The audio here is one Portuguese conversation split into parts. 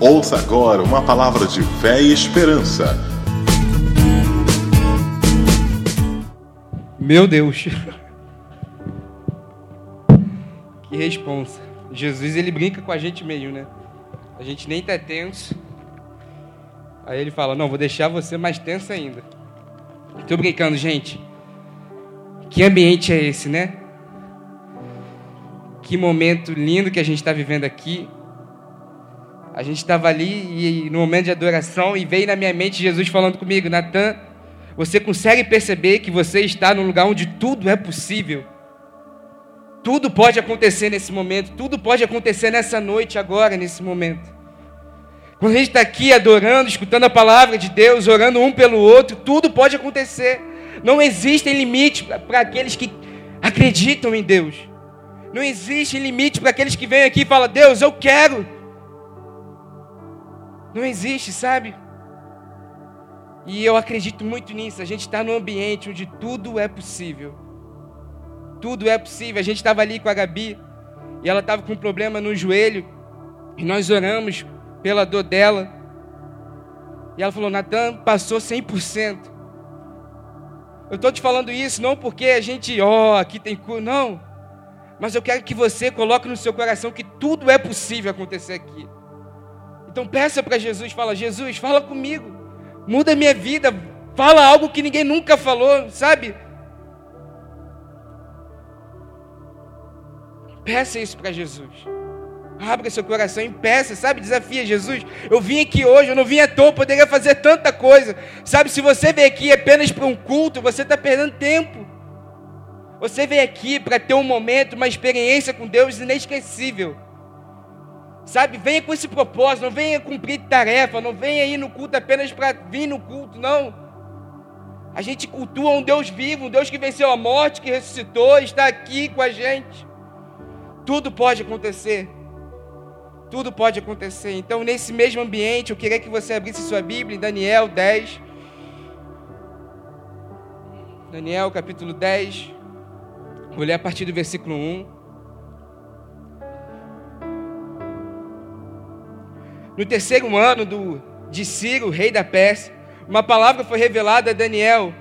Ouça agora uma palavra de fé e esperança. Meu Deus. Que responsa. Jesus ele brinca com a gente mesmo, né? A gente nem tá tenso. Aí ele fala: "Não, vou deixar você mais tenso ainda". Tô brincando, gente. Que ambiente é esse, né? Que momento lindo que a gente está vivendo aqui. A gente estava ali e no momento de adoração e veio na minha mente Jesus falando comigo, Natan, você consegue perceber que você está num lugar onde tudo é possível? Tudo pode acontecer nesse momento, tudo pode acontecer nessa noite, agora, nesse momento. Quando a gente está aqui adorando, escutando a palavra de Deus, orando um pelo outro, tudo pode acontecer. Não existem limites para aqueles que acreditam em Deus. Não existe limite para aqueles que vêm aqui e falam: Deus, eu quero. Não existe, sabe? E eu acredito muito nisso. A gente está num ambiente onde tudo é possível. Tudo é possível. A gente estava ali com a Gabi e ela estava com um problema no joelho. E nós oramos pela dor dela. E ela falou: Natan, passou 100%. Eu estou te falando isso não porque a gente, ó, oh, aqui tem cura, não. Mas eu quero que você coloque no seu coração que tudo é possível acontecer aqui. Então peça para Jesus, fala: Jesus, fala comigo, muda minha vida, fala algo que ninguém nunca falou, sabe? Peça isso para Jesus. Abra seu coração e peça, sabe? Desafia Jesus. Eu vim aqui hoje, eu não vim à toa, poderia fazer tanta coisa. Sabe, se você vem aqui apenas para um culto, você está perdendo tempo. Você vem aqui para ter um momento, uma experiência com Deus inesquecível. Sabe, venha com esse propósito, não venha cumprir tarefa, não venha ir no culto apenas para vir no culto, não. A gente cultua um Deus vivo, um Deus que venceu a morte, que ressuscitou, está aqui com a gente. Tudo pode acontecer. Tudo pode acontecer. Então, nesse mesmo ambiente, eu queria que você abrisse sua Bíblia em Daniel 10. Daniel capítulo 10. Vou ler a partir do versículo 1. No terceiro ano do, de Ciro, rei da Pérsia, uma palavra foi revelada a Daniel,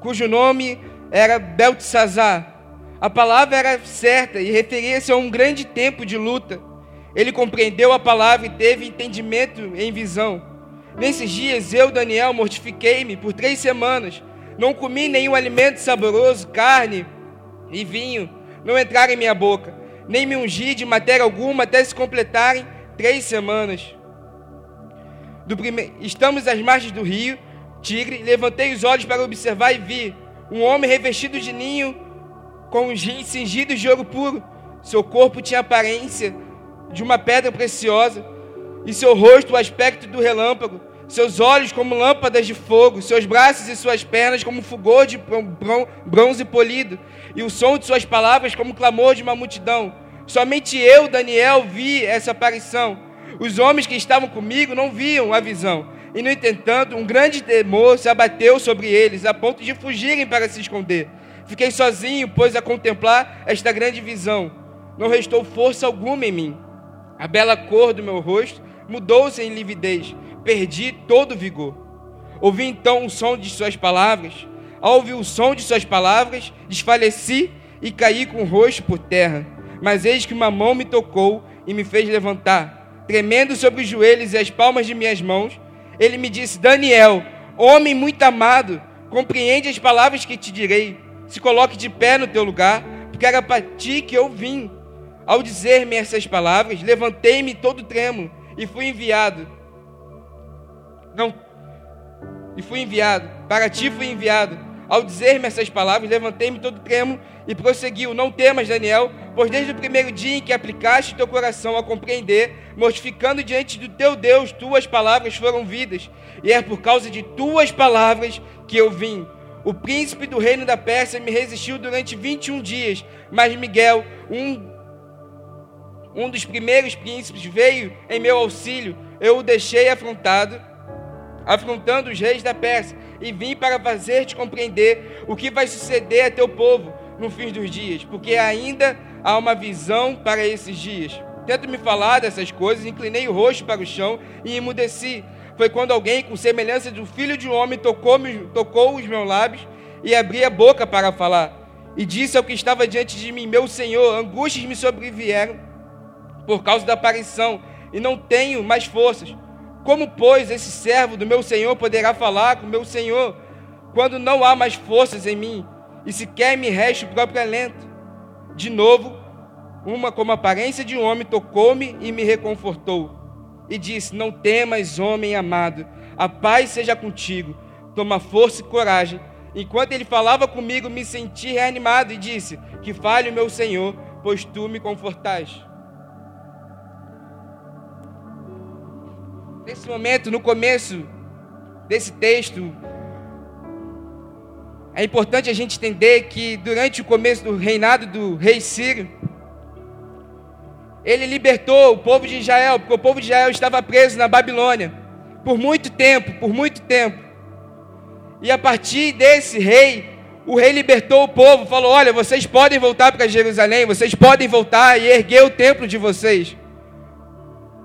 cujo nome era Beltesazar. A palavra era certa e referia-se a um grande tempo de luta ele compreendeu a palavra e teve entendimento em visão. Nesses dias eu, Daniel, mortifiquei-me por três semanas. Não comi nenhum alimento saboroso, carne e vinho não entraram em minha boca, nem me ungi de matéria alguma até se completarem três semanas. Prime... Estamos às margens do rio Tigre, levantei os olhos para observar e vi um homem revestido de ninho com os rins cingidos de ouro puro. Seu corpo tinha aparência de uma pedra preciosa, e seu rosto o aspecto do relâmpago, seus olhos como lâmpadas de fogo, seus braços e suas pernas como fulgor de bronze polido, e o som de suas palavras como clamor de uma multidão. Somente eu, Daniel, vi essa aparição. Os homens que estavam comigo não viam a visão. E, no entanto, um grande temor se abateu sobre eles, a ponto de fugirem para se esconder. Fiquei sozinho, pois, a contemplar esta grande visão. Não restou força alguma em mim. A bela cor do meu rosto mudou-se em lividez, perdi todo o vigor. Ouvi então o som de suas palavras. Ao ouvir o som de suas palavras, desfaleci e caí com o rosto por terra. Mas eis que uma mão me tocou e me fez levantar. Tremendo sobre os joelhos e as palmas de minhas mãos, ele me disse: Daniel, homem muito amado, compreende as palavras que te direi. Se coloque de pé no teu lugar, porque era para ti que eu vim. Ao dizer-me essas palavras, levantei-me todo tremo e fui enviado. Não, e fui enviado. Para ti fui enviado. Ao dizer-me essas palavras, levantei-me todo tremo e prosseguiu: Não temas, Daniel, pois desde o primeiro dia em que aplicaste teu coração a compreender, mortificando diante do teu Deus, tuas palavras foram vidas, e é por causa de tuas palavras que eu vim. O príncipe do reino da Pérsia me resistiu durante 21 dias, mas Miguel, um um dos primeiros príncipes, veio em meu auxílio. Eu o deixei afrontado, afrontando os reis da Pérsia, e vim para fazer-te compreender o que vai suceder a teu povo no fim dos dias, porque ainda há uma visão para esses dias. tendo me falar dessas coisas, inclinei o rosto para o chão e emudeci. Foi quando alguém, com semelhança do filho de um homem, tocou, tocou os meus lábios e abri a boca para falar. E disse ao que estava diante de mim: Meu Senhor, angústias me sobrevieram por causa da aparição, e não tenho mais forças. Como, pois, esse servo do meu Senhor poderá falar com meu Senhor, quando não há mais forças em mim, e sequer me resta o próprio alento? De novo, uma como aparência de um homem tocou-me e me reconfortou. E disse: Não temas, homem amado, a paz seja contigo. Toma força e coragem. Enquanto ele falava comigo, me senti reanimado e disse: Que fale o meu Senhor, pois tu me confortais. Nesse momento, no começo desse texto, é importante a gente entender que durante o começo do reinado do rei Sírio, ele libertou o povo de Israel, porque o povo de Israel estava preso na Babilônia por muito tempo, por muito tempo. E a partir desse rei, o rei libertou o povo, falou: Olha, vocês podem voltar para Jerusalém, vocês podem voltar e erguer o templo de vocês.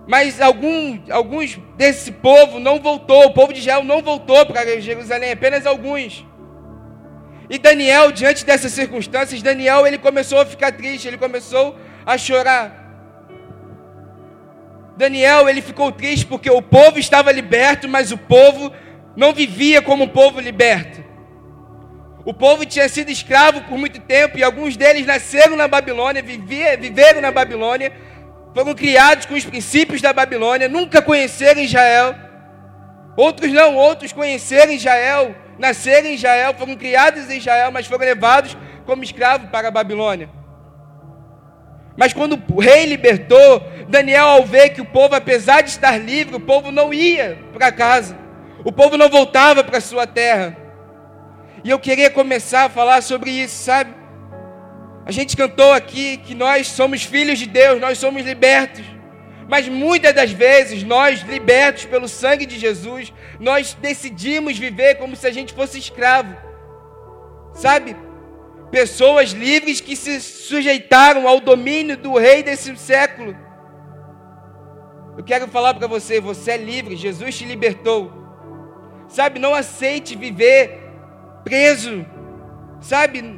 Mas algum, alguns desse povo não voltou, o povo de Israel não voltou para Jerusalém, apenas alguns. E Daniel, diante dessas circunstâncias, Daniel ele começou a ficar triste, ele começou a chorar. Daniel, ele ficou triste porque o povo estava liberto, mas o povo não vivia como um povo liberto. O povo tinha sido escravo por muito tempo e alguns deles nasceram na Babilônia, vivia, viveram na Babilônia, foram criados com os princípios da Babilônia, nunca conheceram Israel. Outros não, outros conheceram Israel, nasceram em Israel, foram criados em Israel, mas foram levados como escravos para a Babilônia. Mas quando o rei libertou, Daniel, ao ver que o povo, apesar de estar livre, o povo não ia para casa, o povo não voltava para sua terra. E eu queria começar a falar sobre isso, sabe? A gente cantou aqui que nós somos filhos de Deus, nós somos libertos. Mas muitas das vezes, nós, libertos pelo sangue de Jesus, nós decidimos viver como se a gente fosse escravo. Sabe? Pessoas livres que se sujeitaram ao domínio do rei desse século. Eu quero falar para você, você é livre, Jesus te libertou. Sabe, não aceite viver preso. Sabe?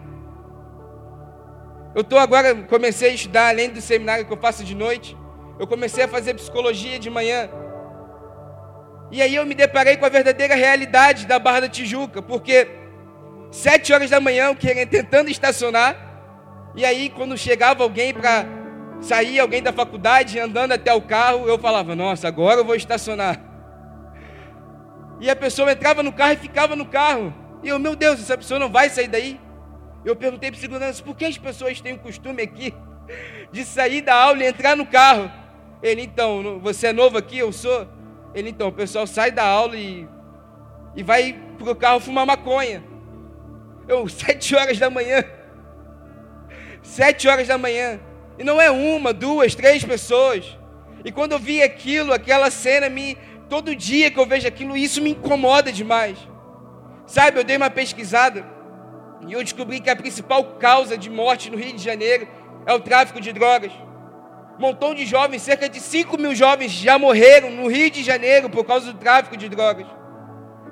Eu estou agora, comecei a estudar, além do seminário que eu faço de noite, eu comecei a fazer psicologia de manhã. E aí eu me deparei com a verdadeira realidade da Barra da Tijuca, porque Sete horas da manhã, eu querendo, tentando estacionar. E aí, quando chegava alguém para sair, alguém da faculdade, andando até o carro, eu falava: Nossa, agora eu vou estacionar. E a pessoa entrava no carro e ficava no carro. E eu, meu Deus, essa pessoa não vai sair daí. Eu perguntei para o segurança: Por que as pessoas têm o costume aqui de sair da aula e entrar no carro? Ele, então, você é novo aqui? Eu sou. Ele, então, o pessoal sai da aula e, e vai para o carro fumar maconha. Eu, sete horas da manhã. Sete horas da manhã. E não é uma, duas, três pessoas. E quando eu vi aquilo, aquela cena, me, todo dia que eu vejo aquilo, isso me incomoda demais. Sabe, eu dei uma pesquisada e eu descobri que a principal causa de morte no Rio de Janeiro é o tráfico de drogas. Montão de jovens, cerca de 5 mil jovens já morreram no Rio de Janeiro por causa do tráfico de drogas.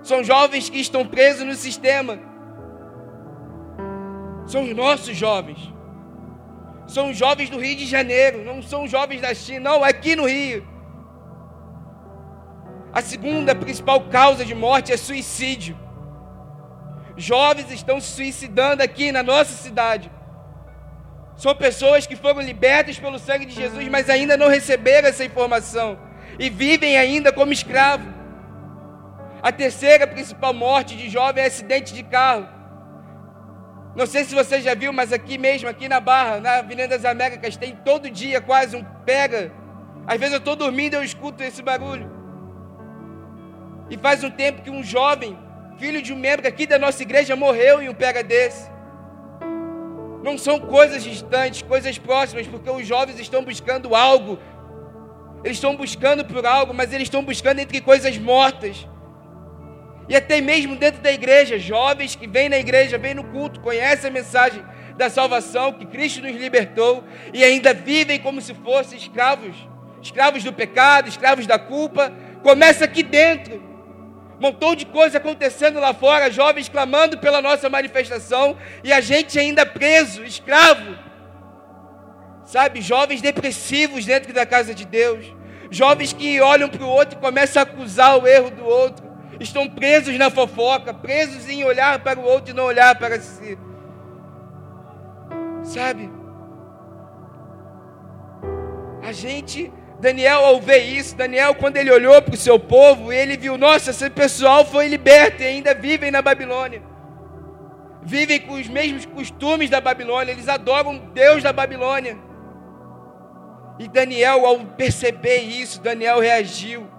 São jovens que estão presos no sistema são os nossos jovens. São os jovens do Rio de Janeiro, não são os jovens da China, não, aqui no Rio. A segunda principal causa de morte é suicídio. Jovens estão se suicidando aqui na nossa cidade. São pessoas que foram libertas pelo sangue de Jesus, mas ainda não receberam essa informação e vivem ainda como escravo. A terceira principal morte de jovem é acidente de carro. Não sei se você já viu, mas aqui mesmo, aqui na Barra, na Avenida das Américas, tem todo dia quase um pega. Às vezes eu estou dormindo e eu escuto esse barulho. E faz um tempo que um jovem, filho de um membro aqui da nossa igreja, morreu em um pega desse. Não são coisas distantes, coisas próximas, porque os jovens estão buscando algo. Eles estão buscando por algo, mas eles estão buscando entre coisas mortas. E até mesmo dentro da igreja, jovens que vêm na igreja, vêm no culto, conhecem a mensagem, da salvação, que Cristo nos libertou, e ainda vivem como se fossem escravos, escravos do pecado, escravos da culpa. Começa aqui dentro. Montão de coisa acontecendo lá fora, jovens clamando pela nossa manifestação, e a gente ainda preso, escravo. Sabe, jovens depressivos dentro da casa de Deus, jovens que olham para o outro e começam a acusar o erro do outro estão presos na fofoca, presos em olhar para o outro e não olhar para si. Sabe? A gente, Daniel, ao ver isso, Daniel, quando ele olhou para o seu povo, ele viu: nossa, esse pessoal foi liberto e ainda vivem na Babilônia. Vivem com os mesmos costumes da Babilônia, eles adoram Deus da Babilônia. E Daniel, ao perceber isso, Daniel reagiu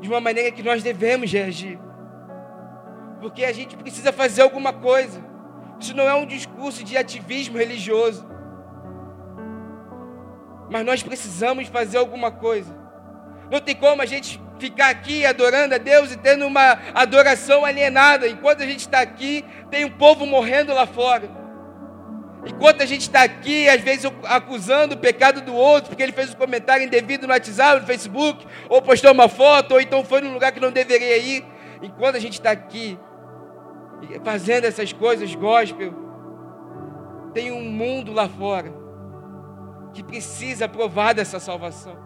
de uma maneira que nós devemos reagir. Porque a gente precisa fazer alguma coisa. Isso não é um discurso de ativismo religioso. Mas nós precisamos fazer alguma coisa. Não tem como a gente ficar aqui adorando a Deus e tendo uma adoração alienada. Enquanto a gente está aqui, tem um povo morrendo lá fora. Enquanto a gente está aqui, às vezes acusando o pecado do outro, porque ele fez um comentário indevido no WhatsApp, no Facebook, ou postou uma foto, ou então foi num lugar que não deveria ir. Enquanto a gente está aqui, fazendo essas coisas gospel, tem um mundo lá fora que precisa provar dessa salvação,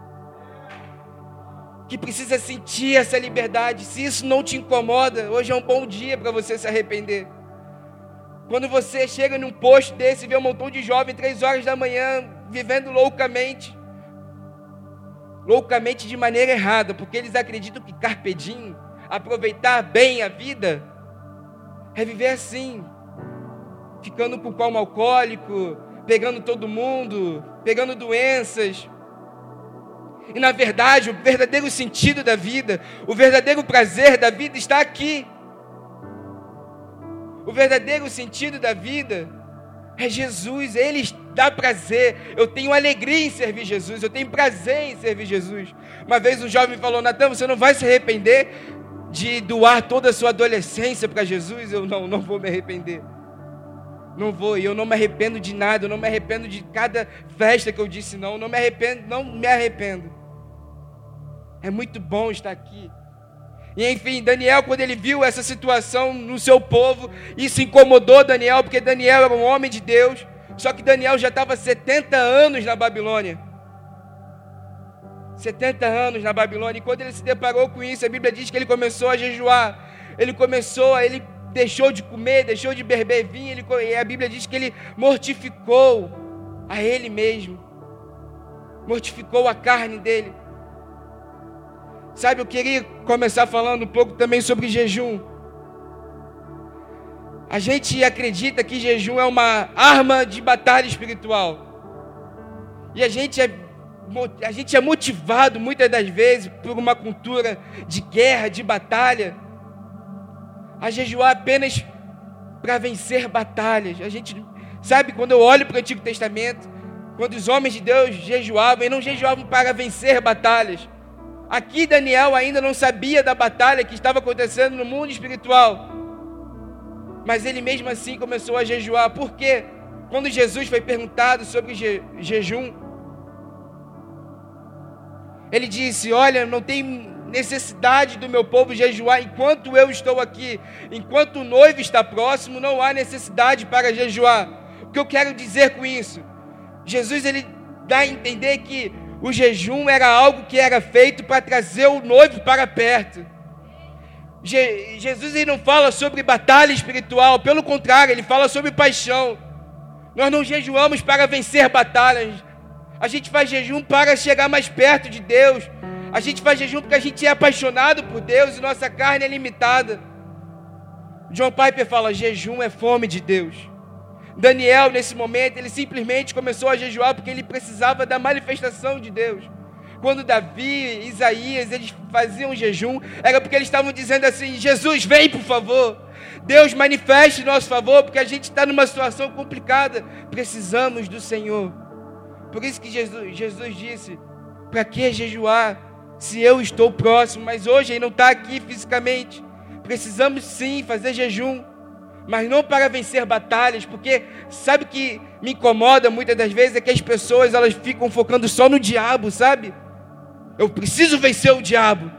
que precisa sentir essa liberdade. Se isso não te incomoda, hoje é um bom dia para você se arrepender. Quando você chega num posto desse e vê um montão de jovens três horas da manhã vivendo loucamente, loucamente de maneira errada, porque eles acreditam que carpedinho, aproveitar bem a vida, é viver assim, ficando com palmo alcoólico, pegando todo mundo, pegando doenças. E na verdade, o verdadeiro sentido da vida, o verdadeiro prazer da vida está aqui. O verdadeiro sentido da vida é Jesus, Ele dá prazer. Eu tenho alegria em servir Jesus, eu tenho prazer em servir Jesus. Uma vez um jovem falou: Natan, você não vai se arrepender de doar toda a sua adolescência para Jesus? Eu não, não vou me arrepender. Não vou, e eu não me arrependo de nada, eu não me arrependo de cada festa que eu disse não, não me arrependo, não me arrependo. É muito bom estar aqui. E enfim, Daniel, quando ele viu essa situação no seu povo, isso incomodou Daniel, porque Daniel era um homem de Deus. Só que Daniel já estava 70 anos na Babilônia. 70 anos na Babilônia. E quando ele se deparou com isso, a Bíblia diz que ele começou a jejuar. Ele começou, ele deixou de comer, deixou de beber vinho. Ele, e a Bíblia diz que ele mortificou a ele mesmo. Mortificou a carne dele. Sabe, eu queria começar falando um pouco também sobre jejum. A gente acredita que jejum é uma arma de batalha espiritual. E a gente é, a gente é motivado muitas das vezes por uma cultura de guerra, de batalha, a jejuar apenas para vencer batalhas. A gente sabe quando eu olho para o Antigo Testamento, quando os homens de Deus jejuavam, e não jejuavam para vencer batalhas, Aqui Daniel ainda não sabia da batalha que estava acontecendo no mundo espiritual. Mas ele mesmo assim começou a jejuar. Por quê? Quando Jesus foi perguntado sobre je jejum, ele disse: Olha, não tem necessidade do meu povo jejuar enquanto eu estou aqui. Enquanto o noivo está próximo, não há necessidade para jejuar. O que eu quero dizer com isso? Jesus ele dá a entender que o jejum era algo que era feito para trazer o noivo para perto. Je Jesus ele não fala sobre batalha espiritual, pelo contrário, ele fala sobre paixão. Nós não jejuamos para vencer batalhas, a gente faz jejum para chegar mais perto de Deus. A gente faz jejum porque a gente é apaixonado por Deus e nossa carne é limitada. John Piper fala: jejum é fome de Deus. Daniel, nesse momento, ele simplesmente começou a jejuar porque ele precisava da manifestação de Deus. Quando Davi, Isaías, eles faziam jejum, era porque eles estavam dizendo assim: Jesus, vem por favor. Deus manifeste nosso favor, porque a gente está numa situação complicada. Precisamos do Senhor. Por isso que Jesus, Jesus disse: para que jejuar se eu estou próximo? Mas hoje ele não está aqui fisicamente. Precisamos sim fazer jejum mas não para vencer batalhas, porque sabe que me incomoda muitas das vezes é que as pessoas elas ficam focando só no diabo, sabe? Eu preciso vencer o diabo.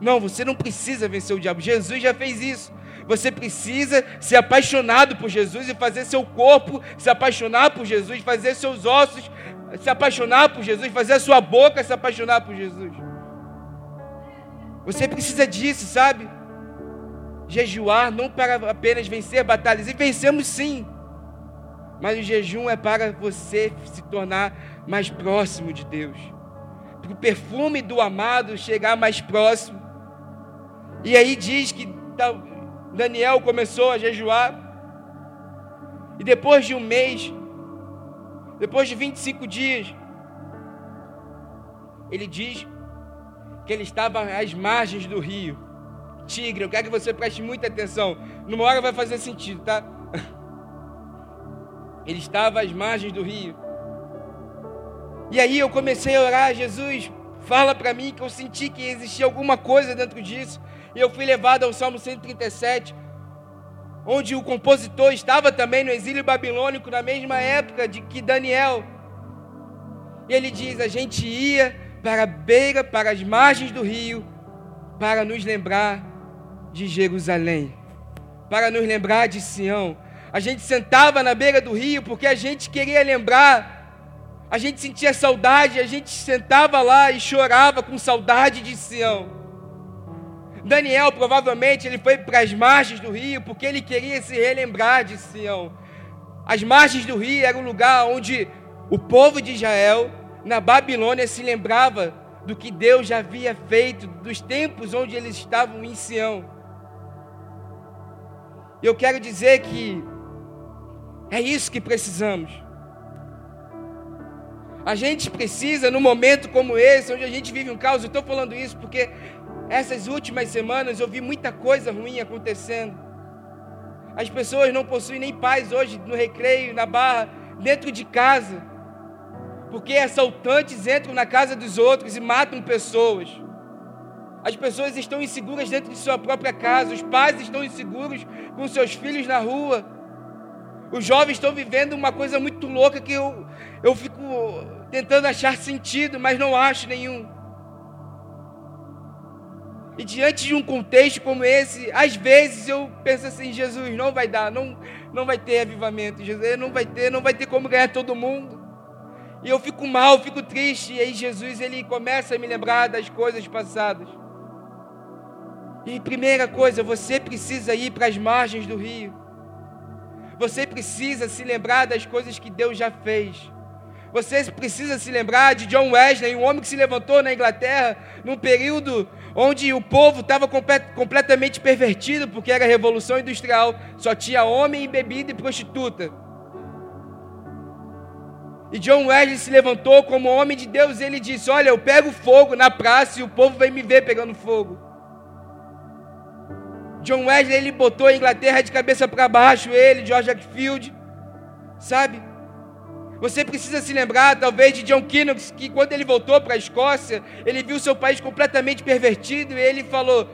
Não, você não precisa vencer o diabo. Jesus já fez isso. Você precisa ser apaixonado por Jesus e fazer seu corpo se apaixonar por Jesus, fazer seus ossos se apaixonar por Jesus, fazer a sua boca se apaixonar por Jesus. Você precisa disso, sabe? Jejuar não para apenas vencer batalhas, e vencemos sim. Mas o jejum é para você se tornar mais próximo de Deus. Para o perfume do amado chegar mais próximo. E aí diz que Daniel começou a jejuar. E depois de um mês, depois de 25 dias, ele diz que ele estava às margens do rio. Tigre, eu quero que você preste muita atenção. Numa hora vai fazer sentido, tá? Ele estava às margens do rio. E aí eu comecei a orar, Jesus, fala para mim que eu senti que existia alguma coisa dentro disso. E eu fui levado ao Salmo 137, onde o compositor estava também no exílio babilônico na mesma época de que Daniel. E ele diz: a gente ia para a beira, para as margens do rio, para nos lembrar de Jerusalém, para nos lembrar de Sião. A gente sentava na beira do rio porque a gente queria lembrar, a gente sentia saudade, a gente sentava lá e chorava com saudade de Sião. Daniel provavelmente ele foi para as margens do rio porque ele queria se relembrar de Sião. As margens do rio era o lugar onde o povo de Israel na Babilônia se lembrava do que Deus já havia feito, dos tempos onde eles estavam em Sião. Eu quero dizer que é isso que precisamos. A gente precisa, num momento como esse, onde a gente vive um caos, eu estou falando isso porque essas últimas semanas eu vi muita coisa ruim acontecendo. As pessoas não possuem nem paz hoje no recreio, na barra, dentro de casa. Porque assaltantes entram na casa dos outros e matam pessoas. As pessoas estão inseguras dentro de sua própria casa, os pais estão inseguros com seus filhos na rua. Os jovens estão vivendo uma coisa muito louca que eu, eu fico tentando achar sentido, mas não acho nenhum. E diante de um contexto como esse, às vezes eu penso assim, Jesus, não vai dar, não, não vai ter avivamento, Jesus, não vai ter, não vai ter como ganhar todo mundo. E eu fico mal, fico triste, e aí Jesus ele começa a me lembrar das coisas passadas. E primeira coisa, você precisa ir para as margens do rio. Você precisa se lembrar das coisas que Deus já fez. Você precisa se lembrar de John Wesley, um homem que se levantou na Inglaterra num período onde o povo estava completamente pervertido, porque era a revolução industrial, só tinha homem, bebida e prostituta. E John Wesley se levantou como homem de Deus e ele disse: Olha, eu pego fogo na praça e o povo vem me ver pegando fogo. John Wesley ele botou a Inglaterra de cabeça para baixo, ele, George Field, sabe? Você precisa se lembrar, talvez, de John Knox, que quando ele voltou para a Escócia, ele viu seu país completamente pervertido e ele falou,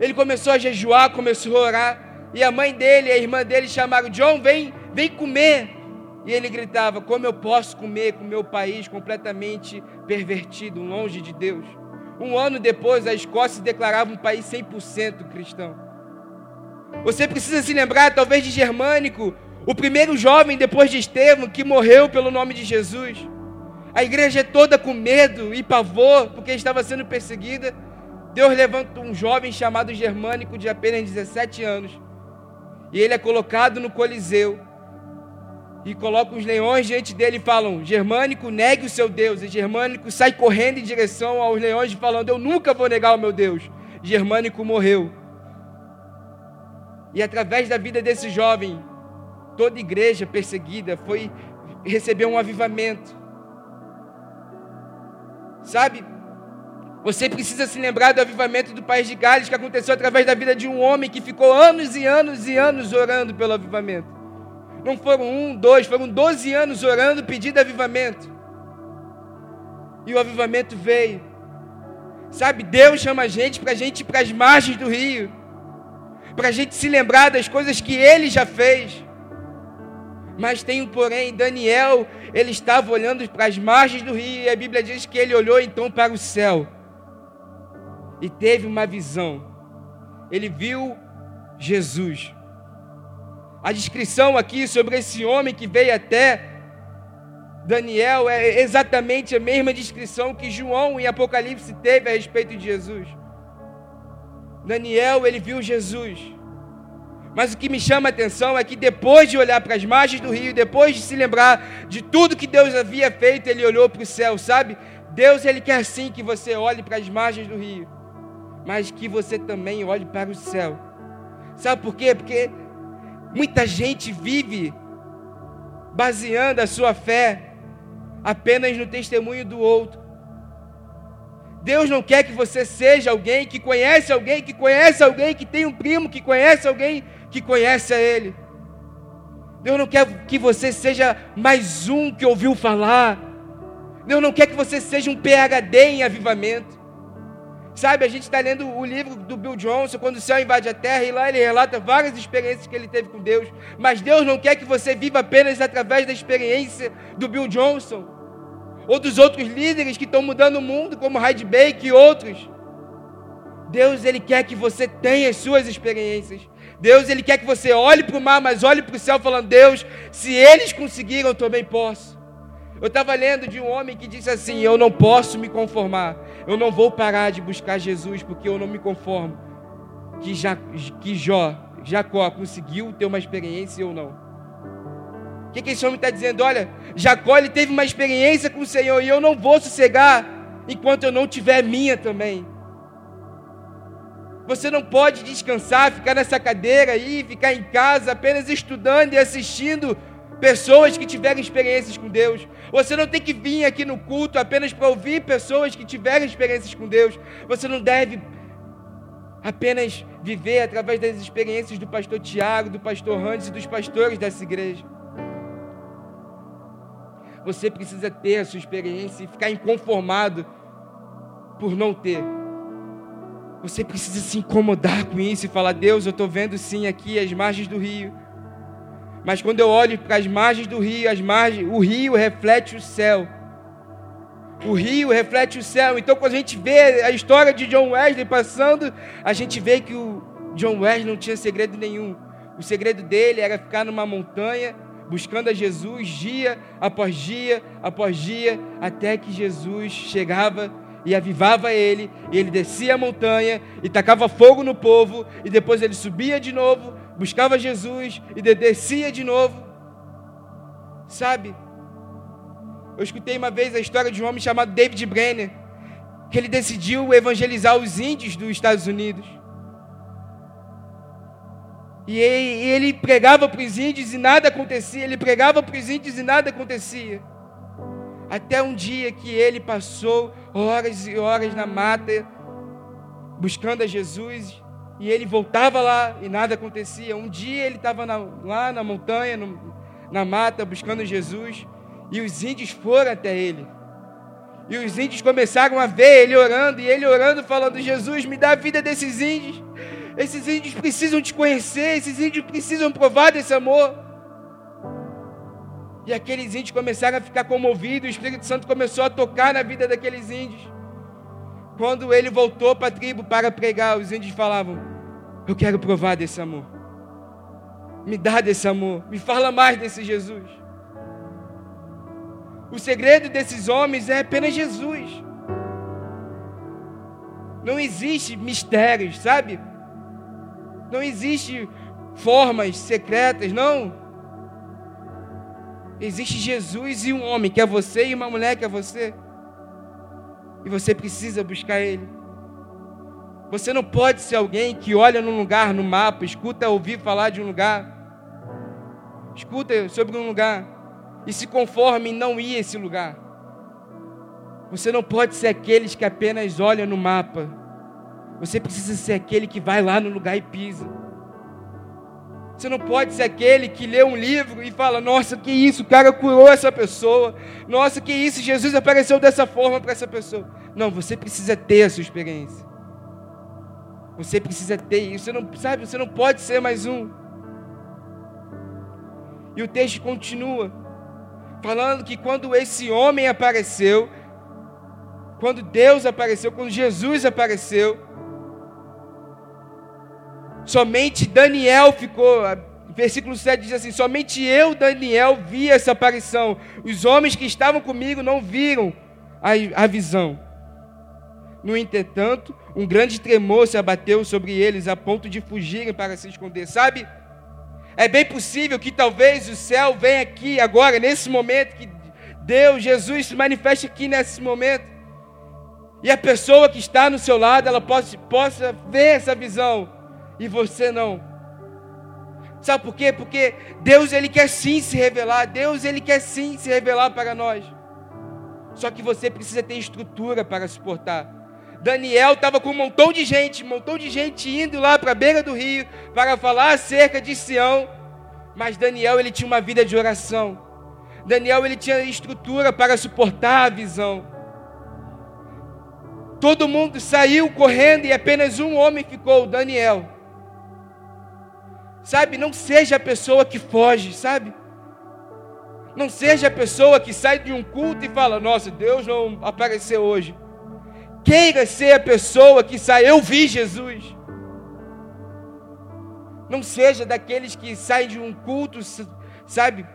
ele começou a jejuar, começou a orar, e a mãe dele a irmã dele chamaram: John, vem, vem comer. E ele gritava: Como eu posso comer com meu país completamente pervertido, longe de Deus? Um ano depois, a Escócia se declarava um país 100% cristão. Você precisa se lembrar, talvez, de Germânico, o primeiro jovem depois de Estevão que morreu pelo nome de Jesus. A igreja é toda com medo e pavor porque estava sendo perseguida. Deus levanta um jovem chamado Germânico de apenas 17 anos. E ele é colocado no Coliseu. E coloca os leões diante dele e falam: Germânico, negue o seu Deus. E Germânico sai correndo em direção aos leões, falando: Eu nunca vou negar o meu Deus. Germânico morreu. E através da vida desse jovem, Toda igreja perseguida foi receber um avivamento. Sabe? Você precisa se lembrar do avivamento do país de Gales que aconteceu através da vida de um homem que ficou anos e anos e anos orando pelo avivamento. Não foram um, dois, foram doze anos orando pedindo avivamento. E o avivamento veio. Sabe, Deus chama a gente para a gente ir para as margens do rio para a gente se lembrar das coisas que ele já fez. Mas tem um porém, Daniel, ele estava olhando para as margens do rio e a Bíblia diz que ele olhou então para o céu e teve uma visão. Ele viu Jesus. A descrição aqui sobre esse homem que veio até Daniel é exatamente a mesma descrição que João em Apocalipse teve a respeito de Jesus. Daniel, ele viu Jesus. Mas o que me chama a atenção é que depois de olhar para as margens do rio, depois de se lembrar de tudo que Deus havia feito, ele olhou para o céu, sabe? Deus, ele quer sim que você olhe para as margens do rio, mas que você também olhe para o céu. Sabe por quê? Porque muita gente vive baseando a sua fé apenas no testemunho do outro. Deus não quer que você seja alguém que conhece alguém, que conhece alguém, que tem um primo, que conhece alguém, que conhece a Ele. Deus não quer que você seja mais um que ouviu falar. Deus não quer que você seja um PhD em avivamento. Sabe, a gente está lendo o livro do Bill Johnson, quando o céu invade a terra, e lá ele relata várias experiências que ele teve com Deus. Mas Deus não quer que você viva apenas através da experiência do Bill Johnson, ou dos outros líderes que estão mudando o mundo, como Hyde Baker e outros. Deus, Ele quer que você tenha as suas experiências. Deus, Ele quer que você olhe para o mar, mas olhe para o céu, falando: Deus, se eles conseguiram, eu também posso. Eu estava lendo de um homem que disse assim: Eu não posso me conformar, eu não vou parar de buscar Jesus, porque eu não me conformo. Que, ja, que Jó, Jacó conseguiu ter uma experiência eu não. O que, que esse homem está dizendo? Olha, Jacó ele teve uma experiência com o Senhor e eu não vou sossegar enquanto eu não tiver minha também. Você não pode descansar, ficar nessa cadeira aí, ficar em casa apenas estudando e assistindo pessoas que tiveram experiências com Deus. Você não tem que vir aqui no culto apenas para ouvir pessoas que tiveram experiências com Deus. Você não deve apenas viver através das experiências do pastor Tiago, do pastor Hans e dos pastores dessa igreja. Você precisa ter a sua experiência e ficar inconformado por não ter. Você precisa se incomodar com isso e falar: Deus, eu estou vendo sim aqui as margens do rio. Mas quando eu olho para as margens do rio, as margens, o rio reflete o céu. O rio reflete o céu. Então, quando a gente vê a história de John Wesley passando, a gente vê que o John Wesley não tinha segredo nenhum. O segredo dele era ficar numa montanha, buscando a Jesus dia após dia após dia, até que Jesus chegava e avivava ele, e ele descia a montanha e tacava fogo no povo, e depois ele subia de novo, buscava Jesus e descia de novo. Sabe? Eu escutei uma vez a história de um homem chamado David Brenner, que ele decidiu evangelizar os índios dos Estados Unidos. E ele, pregava para os índios e nada acontecia, ele pregava para os índios e nada acontecia. Até um dia que ele passou horas e horas na mata, buscando a Jesus, e ele voltava lá e nada acontecia. Um dia ele estava lá na montanha, no, na mata, buscando Jesus, e os índios foram até ele. E os índios começaram a ver ele orando, e ele orando, falando: Jesus, me dá a vida desses índios. Esses índios precisam te conhecer, esses índios precisam provar desse amor. E aqueles índios começaram a ficar comovidos, o Espírito Santo começou a tocar na vida daqueles índios. Quando ele voltou para a tribo para pregar, os índios falavam: Eu quero provar desse amor. Me dá desse amor, me fala mais desse Jesus. O segredo desses homens é apenas Jesus. Não existe mistérios, sabe? Não existe formas secretas, não. Existe Jesus e um homem, que é você, e uma mulher, que é você. E você precisa buscar Ele. Você não pode ser alguém que olha num lugar, no mapa, escuta ouvir falar de um lugar, escuta sobre um lugar e se conforme em não ir a esse lugar. Você não pode ser aqueles que apenas olham no mapa. Você precisa ser aquele que vai lá no lugar e pisa. Você não pode ser aquele que lê um livro e fala: Nossa, que isso, o cara curou essa pessoa. Nossa, que isso, Jesus apareceu dessa forma para essa pessoa. Não, você precisa ter a sua experiência. Você precisa ter isso. Você não sabe, você não pode ser mais um. E o texto continua falando que quando esse homem apareceu, quando Deus apareceu, quando Jesus apareceu, somente Daniel ficou. Versículo 7 diz assim: Somente eu, Daniel, vi essa aparição. Os homens que estavam comigo não viram a, a visão. No entretanto, um grande tremor se abateu sobre eles a ponto de fugirem para se esconder. Sabe? É bem possível que talvez o céu venha aqui agora, nesse momento, que Deus, Jesus se manifeste aqui nesse momento. E a pessoa que está no seu lado, ela possa, possa ver essa visão. E você não. Sabe por quê? Porque Deus ele quer sim se revelar. Deus ele quer sim se revelar para nós. Só que você precisa ter estrutura para suportar. Daniel estava com um montão de gente, um montão de gente indo lá para a beira do rio para falar acerca de Sião. Mas Daniel ele tinha uma vida de oração. Daniel ele tinha estrutura para suportar a visão. Todo mundo saiu correndo e apenas um homem ficou, Daniel. Sabe, não seja a pessoa que foge, sabe? Não seja a pessoa que sai de um culto e fala: Nossa, Deus não apareceu hoje queira ser a pessoa que sai, eu vi Jesus. Não seja daqueles que saem de um culto, sabe?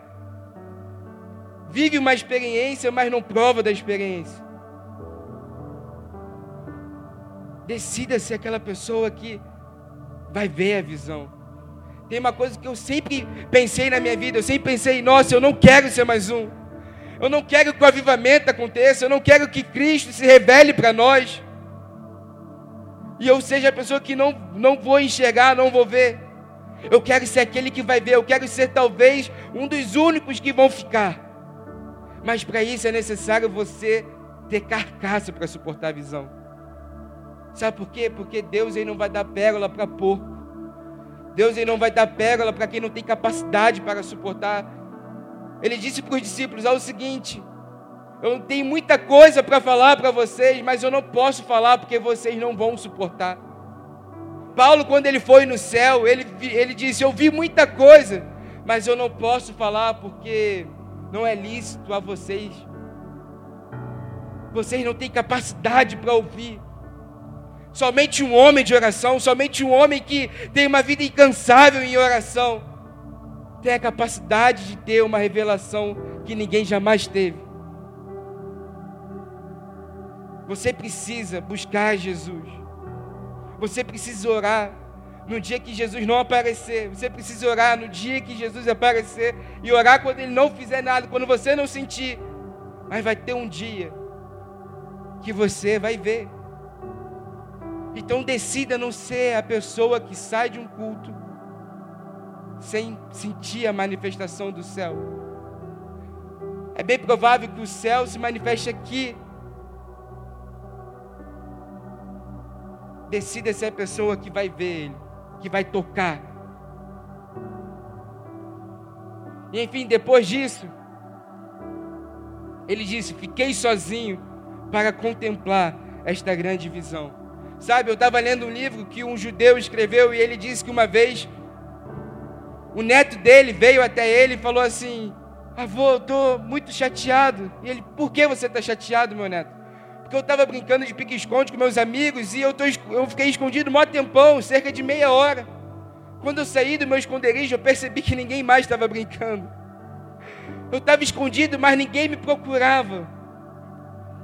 Vive uma experiência, mas não prova da experiência. Decida ser aquela pessoa que vai ver a visão. Tem uma coisa que eu sempre pensei na minha vida, eu sempre pensei, nossa, eu não quero ser mais um. Eu não quero que o avivamento aconteça. Eu não quero que Cristo se revele para nós. E eu seja a pessoa que não, não vou enxergar, não vou ver. Eu quero ser aquele que vai ver. Eu quero ser talvez um dos únicos que vão ficar. Mas para isso é necessário você ter carcaça para suportar a visão. Sabe por quê? Porque Deus ele não vai dar pérola para porco. Deus ele não vai dar pérola para quem não tem capacidade para suportar ele disse para os discípulos: é o seguinte, eu tenho muita coisa para falar para vocês, mas eu não posso falar porque vocês não vão suportar. Paulo, quando ele foi no céu, ele, ele disse: Eu vi muita coisa, mas eu não posso falar porque não é lícito a vocês. Vocês não têm capacidade para ouvir. Somente um homem de oração, somente um homem que tem uma vida incansável em oração, tem a capacidade de ter uma revelação que ninguém jamais teve. Você precisa buscar Jesus. Você precisa orar no dia que Jesus não aparecer. Você precisa orar no dia que Jesus aparecer. E orar quando Ele não fizer nada, quando você não sentir. Mas vai ter um dia que você vai ver. Então decida não ser a pessoa que sai de um culto sem sentir a manifestação do céu. É bem provável que o céu se manifeste aqui. Decida ser a pessoa que vai ver ele, que vai tocar. E enfim, depois disso, ele disse: Fiquei sozinho para contemplar esta grande visão. Sabe, eu estava lendo um livro que um judeu escreveu e ele disse que uma vez o neto dele veio até ele e falou assim: Avô, eu estou muito chateado. E ele, por que você está chateado, meu neto? Porque eu estava brincando de pique-esconde com meus amigos e eu, tô, eu fiquei escondido um tempão, cerca de meia hora. Quando eu saí do meu esconderijo, eu percebi que ninguém mais estava brincando. Eu estava escondido, mas ninguém me procurava.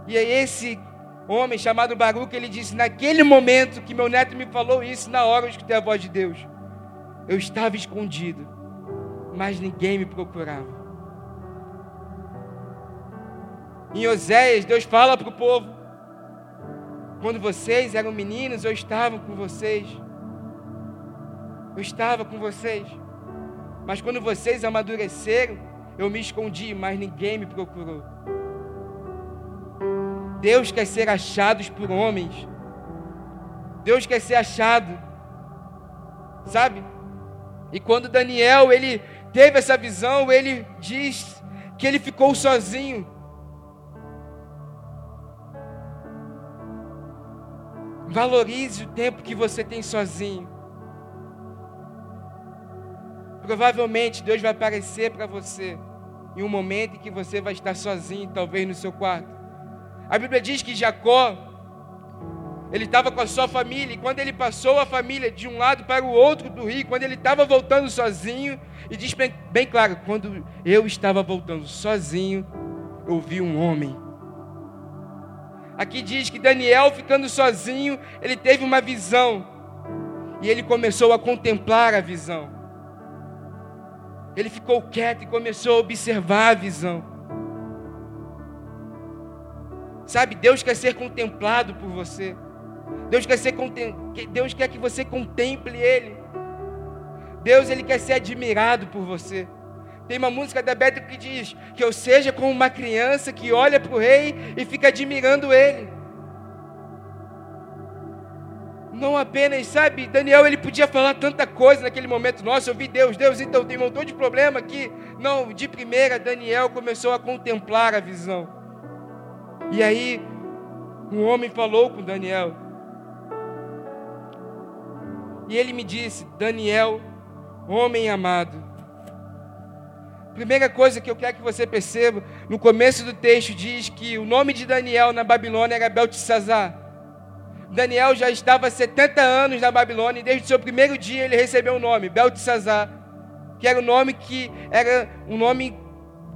E aí esse homem chamado Baruch, ele disse, naquele momento que meu neto me falou isso, na hora eu escutei a voz de Deus. Eu estava escondido, mas ninguém me procurava. Em Oséias, Deus fala para o povo: quando vocês eram meninos, eu estava com vocês. Eu estava com vocês. Mas quando vocês amadureceram, eu me escondi, mas ninguém me procurou. Deus quer ser achados por homens. Deus quer ser achado. Sabe? E quando Daniel ele teve essa visão, ele diz que ele ficou sozinho. Valorize o tempo que você tem sozinho. Provavelmente Deus vai aparecer para você em um momento em que você vai estar sozinho, talvez no seu quarto. A Bíblia diz que Jacó, ele estava com a sua família, e quando ele passou a família de um lado para o outro do rio, quando ele estava voltando sozinho, e diz bem, bem claro: quando eu estava voltando sozinho, eu vi um homem. Aqui diz que Daniel, ficando sozinho, ele teve uma visão, e ele começou a contemplar a visão. Ele ficou quieto e começou a observar a visão. Sabe, Deus quer ser contemplado por você. Deus quer, ser contem... Deus quer que você contemple Ele. Deus ele quer ser admirado por você. Tem uma música da Beta que diz que eu seja como uma criança que olha para o rei e fica admirando ele. Não apenas, sabe, Daniel ele podia falar tanta coisa naquele momento. Nossa, eu vi Deus, Deus, então tem um montão de problema aqui. Não, de primeira, Daniel começou a contemplar a visão. E aí, um homem falou com Daniel. E ele me disse: Daniel, homem amado. Primeira coisa que eu quero que você perceba, no começo do texto diz que o nome de Daniel na Babilônia era Beltesazar. Daniel já estava 70 anos na Babilônia e desde o seu primeiro dia ele recebeu o nome, Beltesazar, que era o nome que era um nome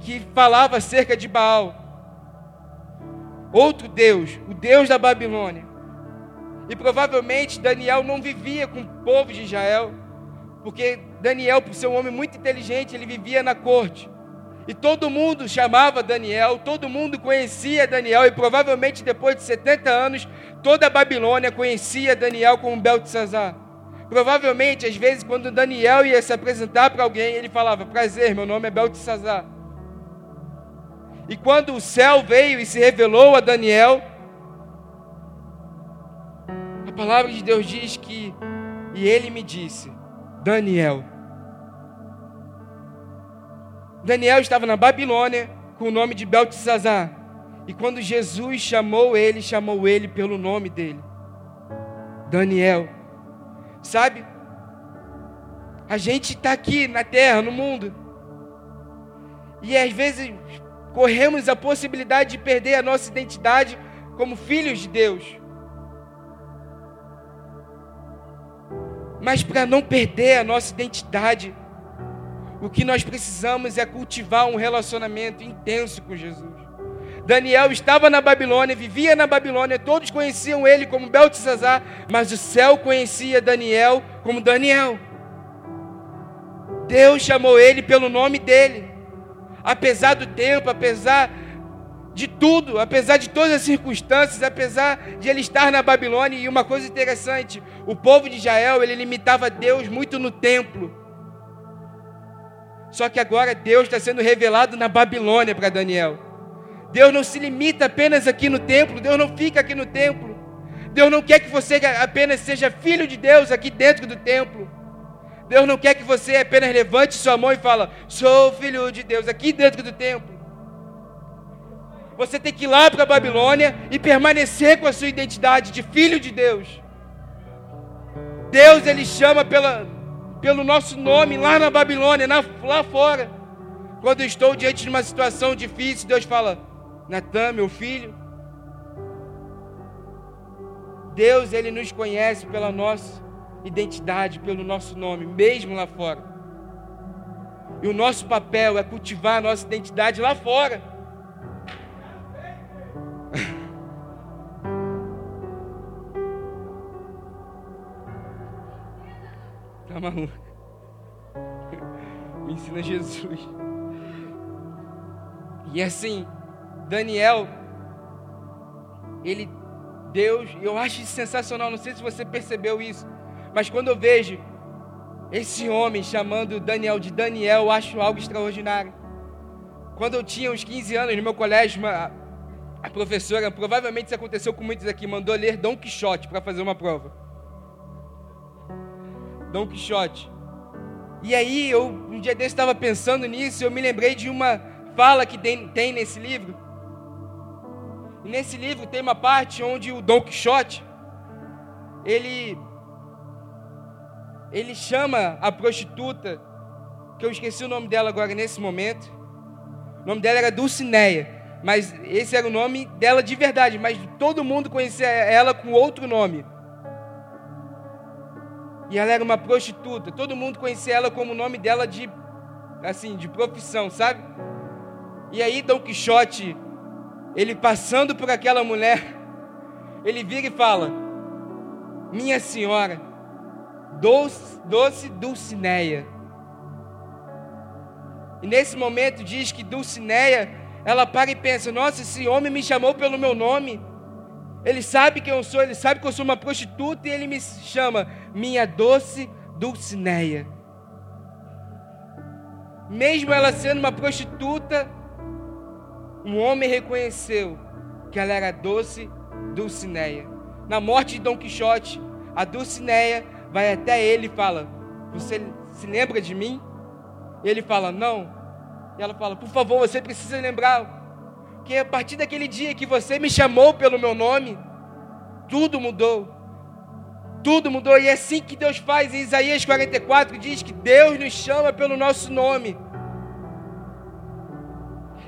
que falava acerca de Baal. Outro Deus, o Deus da Babilônia. E provavelmente Daniel não vivia com o povo de Israel, porque Daniel, por ser um homem muito inteligente, ele vivia na corte. E todo mundo chamava Daniel, todo mundo conhecia Daniel, e provavelmente depois de 70 anos, toda a Babilônia conhecia Daniel como Beltesazar. Provavelmente, às vezes, quando Daniel ia se apresentar para alguém, ele falava: Prazer, meu nome é Beltesazar. E quando o céu veio e se revelou a Daniel, a palavra de Deus diz que, e ele me disse: Daniel, Daniel estava na Babilônia com o nome de Beltesazar. E quando Jesus chamou ele, chamou ele pelo nome dele. Daniel. Sabe? A gente está aqui na terra, no mundo. E às vezes corremos a possibilidade de perder a nossa identidade como filhos de Deus. Mas para não perder a nossa identidade, o que nós precisamos é cultivar um relacionamento intenso com Jesus. Daniel estava na Babilônia, vivia na Babilônia, todos conheciam ele como Beltesazar, mas o céu conhecia Daniel como Daniel. Deus chamou ele pelo nome dele. Apesar do tempo, apesar de tudo, apesar de todas as circunstâncias, apesar de ele estar na Babilônia, e uma coisa interessante, o povo de Israel, ele limitava Deus muito no templo. Só que agora Deus está sendo revelado na Babilônia para Daniel. Deus não se limita apenas aqui no templo, Deus não fica aqui no templo. Deus não quer que você apenas seja filho de Deus aqui dentro do templo. Deus não quer que você apenas levante sua mão e fala: "Sou filho de Deus" aqui dentro do templo. Você tem que ir lá para a Babilônia e permanecer com a sua identidade de filho de Deus. Deus ele chama pela pelo nosso nome lá na Babilônia, na, lá fora. Quando estou diante de uma situação difícil, Deus fala: Natan, meu filho. Deus, Ele nos conhece pela nossa identidade, pelo nosso nome, mesmo lá fora. E o nosso papel é cultivar a nossa identidade lá fora. Tá maluco? Me ensina Jesus. E assim, Daniel, ele, Deus, eu acho sensacional, não sei se você percebeu isso, mas quando eu vejo esse homem chamando Daniel de Daniel, eu acho algo extraordinário. Quando eu tinha uns 15 anos no meu colégio, uma, a professora, provavelmente isso aconteceu com muitos aqui, mandou ler Dom Quixote para fazer uma prova. Dom Quixote. E aí, eu um dia desse estava pensando nisso, eu me lembrei de uma fala que tem, tem nesse livro. E nesse livro tem uma parte onde o Dom Quixote, ele ele chama a prostituta, que eu esqueci o nome dela agora nesse momento. O nome dela era Dulcineia, mas esse era o nome dela de verdade, mas todo mundo conhecia ela com outro nome. E ela era uma prostituta, todo mundo conhecia ela como o nome dela de assim, de profissão, sabe? E aí Dom Quixote, ele passando por aquela mulher, ele vira e fala: Minha senhora, doce, doce Dulcineia. E nesse momento diz que Dulcineia, ela para e pensa: Nossa, esse homem me chamou pelo meu nome. Ele sabe quem eu sou, ele sabe que eu sou uma prostituta e ele me chama minha doce Dulcineia. Mesmo ela sendo uma prostituta, um homem reconheceu que ela era doce Dulcineia. Na morte de Dom Quixote, a Dulcineia vai até ele e fala: Você se lembra de mim? E ele fala: Não. E ela fala: Por favor, você precisa lembrar que a partir daquele dia que você me chamou pelo meu nome, tudo mudou. Tudo mudou e é assim que Deus faz. Em Isaías 44 diz que Deus nos chama pelo nosso nome.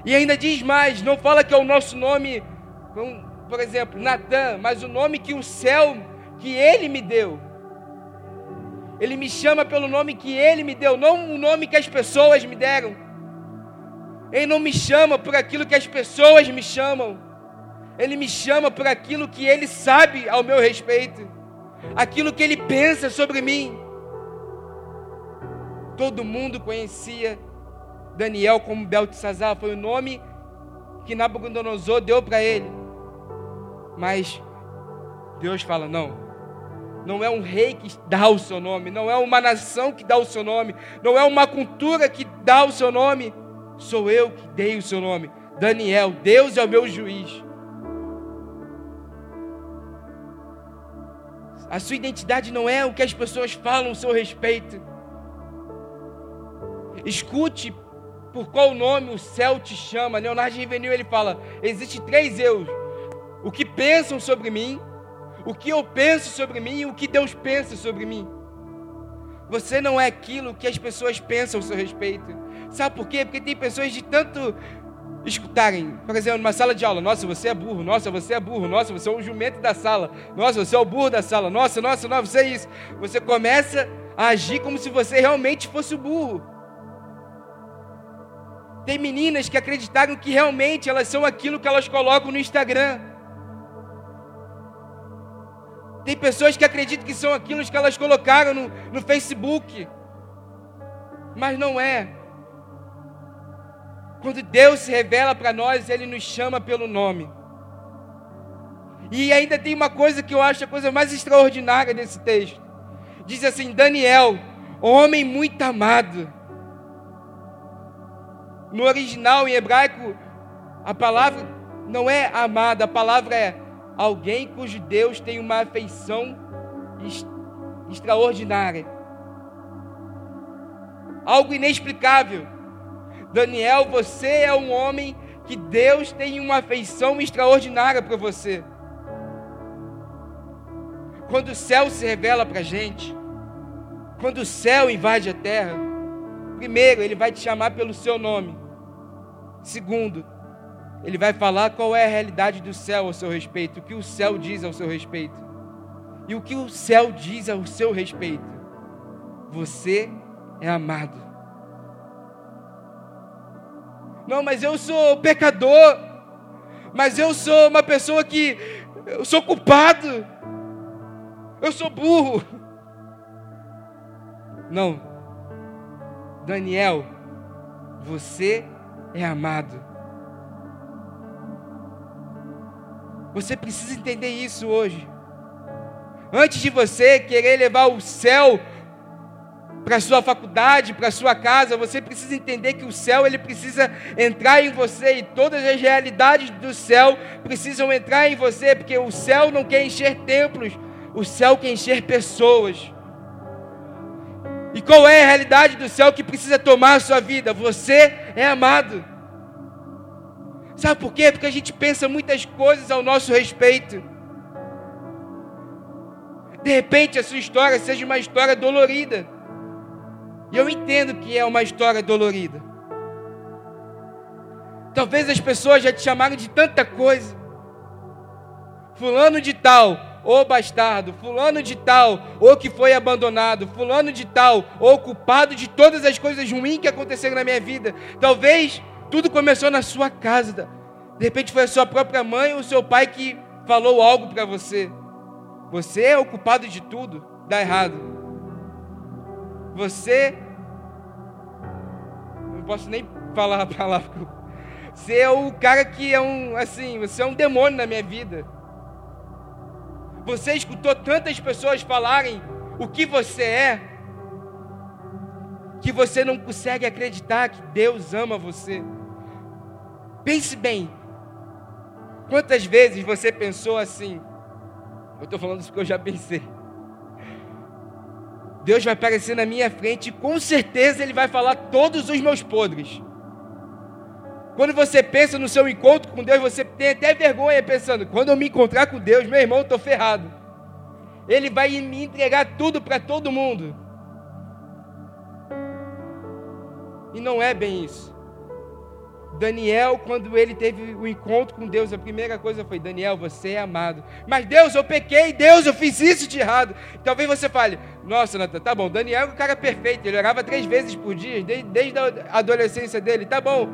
E ainda diz mais, não fala que é o nosso nome, por exemplo, Natan, mas o nome que o céu, que ele me deu. Ele me chama pelo nome que ele me deu, não o nome que as pessoas me deram. Ele não me chama por aquilo que as pessoas me chamam. Ele me chama por aquilo que ele sabe ao meu respeito, aquilo que ele pensa sobre mim. Todo mundo conhecia Daniel como Beltesazar, foi o nome que Nabucodonosor deu para ele. Mas Deus fala: não, não é um rei que dá o seu nome, não é uma nação que dá o seu nome, não é uma cultura que dá o seu nome, sou eu que dei o seu nome. Daniel, Deus é o meu juiz. A sua identidade não é o que as pessoas falam a seu respeito. Escute por qual nome o céu te chama. Leonardo Rivenil ele fala: existe três eus: o que pensam sobre mim, o que eu penso sobre mim e o que Deus pensa sobre mim. Você não é aquilo que as pessoas pensam a seu respeito. Sabe por quê? Porque tem pessoas de tanto escutarem, por exemplo, numa sala de aula, nossa, você é burro, nossa, você é burro, nossa, você é o jumento da sala, nossa, você é o burro da sala, nossa, nossa, nossa, você é isso. Você começa a agir como se você realmente fosse o burro. Tem meninas que acreditaram que realmente elas são aquilo que elas colocam no Instagram. Tem pessoas que acreditam que são aquilo que elas colocaram no, no Facebook. Mas não é. Quando Deus se revela para nós, Ele nos chama pelo nome. E ainda tem uma coisa que eu acho a coisa mais extraordinária desse texto. Diz assim: Daniel, homem muito amado no original, em hebraico, a palavra não é amada, a palavra é alguém cujo Deus tem uma afeição extraordinária. Algo inexplicável. Daniel, você é um homem que Deus tem uma afeição extraordinária para você. Quando o céu se revela para a gente, quando o céu invade a terra, primeiro ele vai te chamar pelo seu nome. Segundo, ele vai falar qual é a realidade do céu ao seu respeito, o que o céu diz ao seu respeito. E o que o céu diz ao seu respeito? Você é amado. Não, mas eu sou pecador. Mas eu sou uma pessoa que eu sou culpado. Eu sou burro. Não. Daniel, você é amado. Você precisa entender isso hoje. Antes de você querer levar o céu para sua faculdade, para sua casa, você precisa entender que o céu ele precisa entrar em você e todas as realidades do céu precisam entrar em você, porque o céu não quer encher templos, o céu quer encher pessoas. E qual é a realidade do céu que precisa tomar a sua vida? Você é amado. Sabe por quê? Porque a gente pensa muitas coisas ao nosso respeito. De repente a sua história seja uma história dolorida. E eu entendo que é uma história dolorida. Talvez as pessoas já te chamaram de tanta coisa. Fulano de tal, ou bastardo, fulano de tal, ou que foi abandonado, fulano de tal, ou culpado de todas as coisas ruins que aconteceram na minha vida. Talvez tudo começou na sua casa. De repente foi a sua própria mãe ou o seu pai que falou algo para você. Você é o culpado de tudo, dá errado. Você não posso nem falar a palavra você é o cara que é um, assim, você é um demônio na minha vida. Você escutou tantas pessoas falarem o que você é, que você não consegue acreditar que Deus ama você. Pense bem. Quantas vezes você pensou assim? Eu estou falando isso porque eu já pensei. Deus vai aparecer na minha frente e com certeza Ele vai falar todos os meus podres. Quando você pensa no seu encontro com Deus, você tem até vergonha pensando: quando eu me encontrar com Deus, meu irmão, estou ferrado. Ele vai me entregar tudo para todo mundo. E não é bem isso. Daniel, quando ele teve o encontro com Deus, a primeira coisa foi: Daniel, você é amado. Mas Deus, eu pequei, Deus, eu fiz isso de errado. Talvez você fale: Nossa, Natan, tá bom, Daniel é um cara perfeito, ele orava três vezes por dia, desde, desde a adolescência dele, tá bom.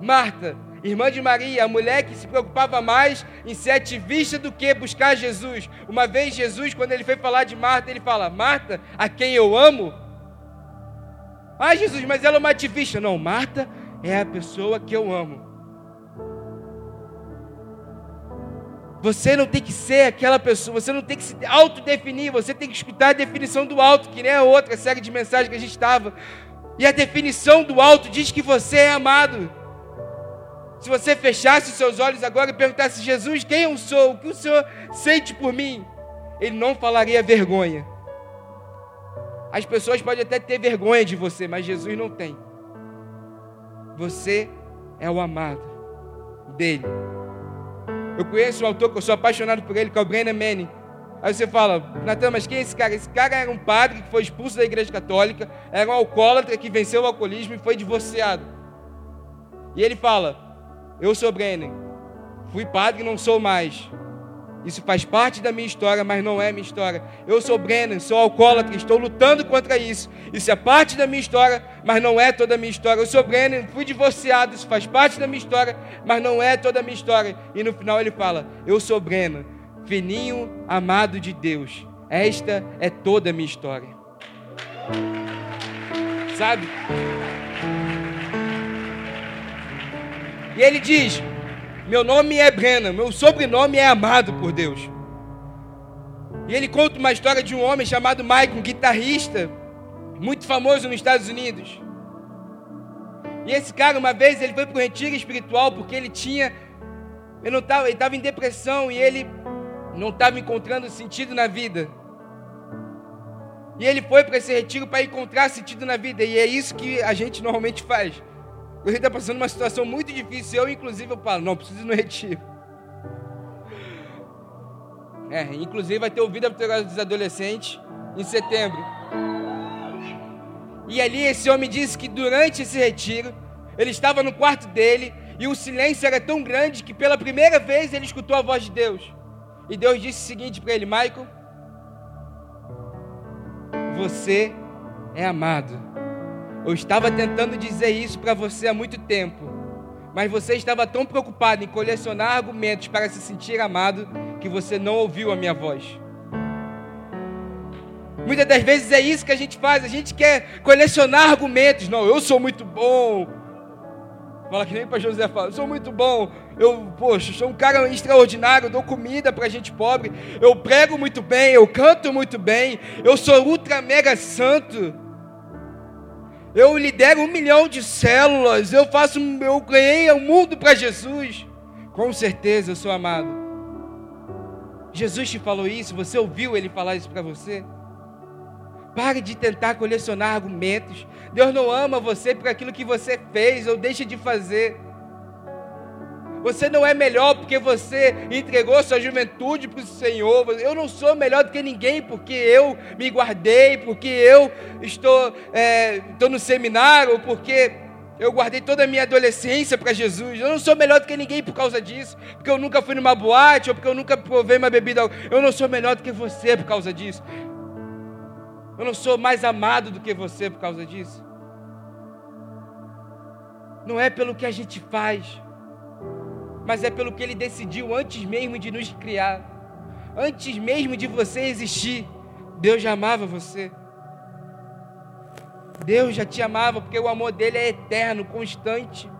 Marta, irmã de Maria, a mulher que se preocupava mais em ser ativista do que buscar Jesus. Uma vez Jesus, quando ele foi falar de Marta, ele fala: Marta, a quem eu amo. Ah, Jesus, mas ela é uma ativista. Não, Marta é a pessoa que eu amo. Você não tem que ser aquela pessoa, você não tem que se autodefinir, você tem que escutar a definição do alto, que nem a outra série de mensagens que a gente estava. E a definição do alto diz que você é amado. Se você fechasse os seus olhos agora e perguntasse, Jesus, quem eu sou? O que o Senhor sente por mim? Ele não falaria vergonha. As pessoas podem até ter vergonha de você, mas Jesus não tem. Você é o amado dele. Eu conheço um autor que eu sou apaixonado por ele, que é o Brennan Manning. Aí você fala, Natan, mas quem é esse cara? Esse cara era um padre que foi expulso da igreja católica, era um alcoólatra que venceu o alcoolismo e foi divorciado. E ele fala: eu sou Brennan. Fui padre e não sou mais. Isso faz parte da minha história, mas não é minha história. Eu sou Brennan, sou alcoólatra, estou lutando contra isso. Isso é parte da minha história, mas não é toda a minha história. Eu sou Brennan, fui divorciado, isso faz parte da minha história, mas não é toda a minha história. E no final ele fala: Eu sou Brennan, fininho amado de Deus. Esta é toda a minha história. Sabe? E ele diz: Meu nome é Brena, meu sobrenome é amado por Deus. E ele conta uma história de um homem chamado Mike, um guitarrista muito famoso nos Estados Unidos. E esse cara, uma vez, ele foi para o retiro espiritual porque ele tinha. Ele não estava, ele estava em depressão e ele não estava encontrando sentido na vida. E ele foi para esse retiro para encontrar sentido na vida. E é isso que a gente normalmente faz. Quando está passando uma situação muito difícil, eu inclusive eu falo, não, preciso ir no retiro. É, inclusive vai ter o Vida para dos Adolescentes em setembro. E ali esse homem disse que durante esse retiro, ele estava no quarto dele e o silêncio era tão grande que pela primeira vez ele escutou a voz de Deus. E Deus disse o seguinte para ele: Michael, você é amado. Eu estava tentando dizer isso para você há muito tempo, mas você estava tão preocupado em colecionar argumentos para se sentir amado que você não ouviu a minha voz. Muitas das vezes é isso que a gente faz, a gente quer colecionar argumentos. Não, eu sou muito bom. Fala que nem para José fala, eu sou muito bom. Eu, poxa, sou um cara extraordinário, eu dou comida para gente pobre. Eu prego muito bem, eu canto muito bem. Eu sou ultra mega santo eu lidero um milhão de células, eu faço, eu ganhei o mundo para Jesus. Com certeza eu sou amado. Jesus te falou isso, você ouviu ele falar isso para você? Pare de tentar colecionar argumentos. Deus não ama você por aquilo que você fez ou deixa de fazer. Você não é melhor porque você entregou sua juventude para o Senhor. Eu não sou melhor do que ninguém porque eu me guardei, porque eu estou, é, estou no seminário, porque eu guardei toda a minha adolescência para Jesus. Eu não sou melhor do que ninguém por causa disso, porque eu nunca fui numa boate ou porque eu nunca provei uma bebida. Eu não sou melhor do que você por causa disso. Eu não sou mais amado do que você por causa disso. Não é pelo que a gente faz, mas é pelo que Ele decidiu antes mesmo de nos criar, antes mesmo de você existir. Deus já amava você. Deus já te amava porque o amor dele é eterno, constante.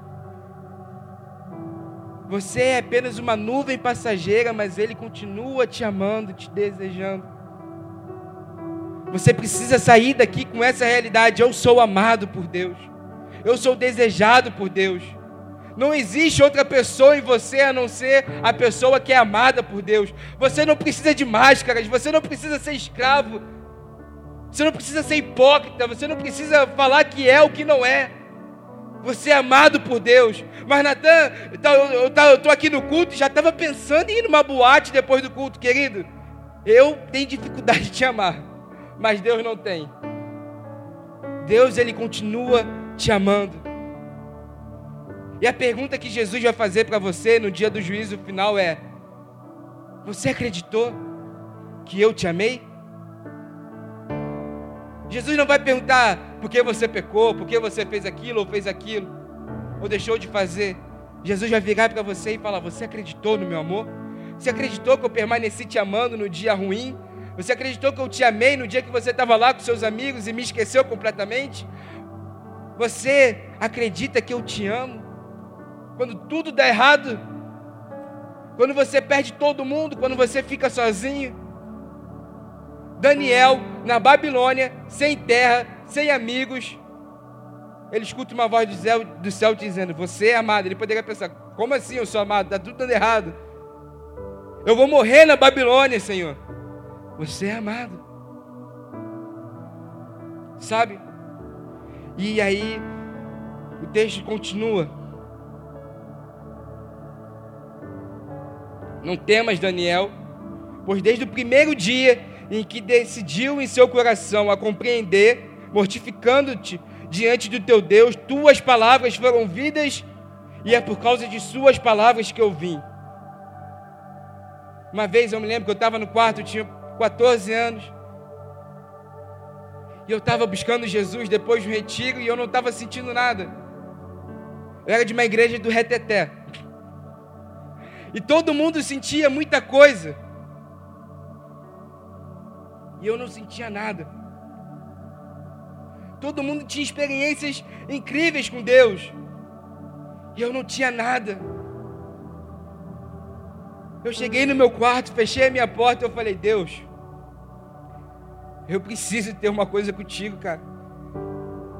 Você é apenas uma nuvem passageira, mas ele continua te amando, te desejando. Você precisa sair daqui com essa realidade. Eu sou amado por Deus. Eu sou desejado por Deus. Não existe outra pessoa em você a não ser a pessoa que é amada por Deus. Você não precisa de máscaras, você não precisa ser escravo. Você não precisa ser hipócrita, você não precisa falar que é o que não é. Você é amado por Deus. Mas Natan, eu estou aqui no culto e já estava pensando em ir numa boate depois do culto, querido. Eu tenho dificuldade de te amar, mas Deus não tem. Deus, Ele continua te amando. E a pergunta que Jesus vai fazer para você no dia do juízo final é: Você acreditou que eu te amei? Jesus não vai perguntar por que você pecou, por que você fez aquilo ou fez aquilo, ou deixou de fazer. Jesus vai virar para você e falar: Você acreditou no meu amor? Você acreditou que eu permaneci te amando no dia ruim? Você acreditou que eu te amei no dia que você estava lá com seus amigos e me esqueceu completamente? Você acredita que eu te amo? Quando tudo dá errado, quando você perde todo mundo, quando você fica sozinho. Daniel, na Babilônia, sem terra, sem amigos, ele escuta uma voz do céu, do céu dizendo: Você é amado. Ele poderia pensar: Como assim eu sou amado? Está tudo dando errado. Eu vou morrer na Babilônia, Senhor. Você é amado. Sabe? E aí, o texto continua. Não temas, Daniel, pois desde o primeiro dia em que decidiu em seu coração a compreender, mortificando-te diante do teu Deus, tuas palavras foram vidas, e é por causa de suas palavras que eu vim. Uma vez eu me lembro que eu estava no quarto, eu tinha 14 anos, e eu estava buscando Jesus depois do retiro e eu não estava sentindo nada. Eu era de uma igreja do Reteté. E todo mundo sentia muita coisa. E eu não sentia nada. Todo mundo tinha experiências incríveis com Deus. E eu não tinha nada. Eu cheguei no meu quarto, fechei a minha porta e eu falei: Deus, eu preciso ter uma coisa contigo, cara.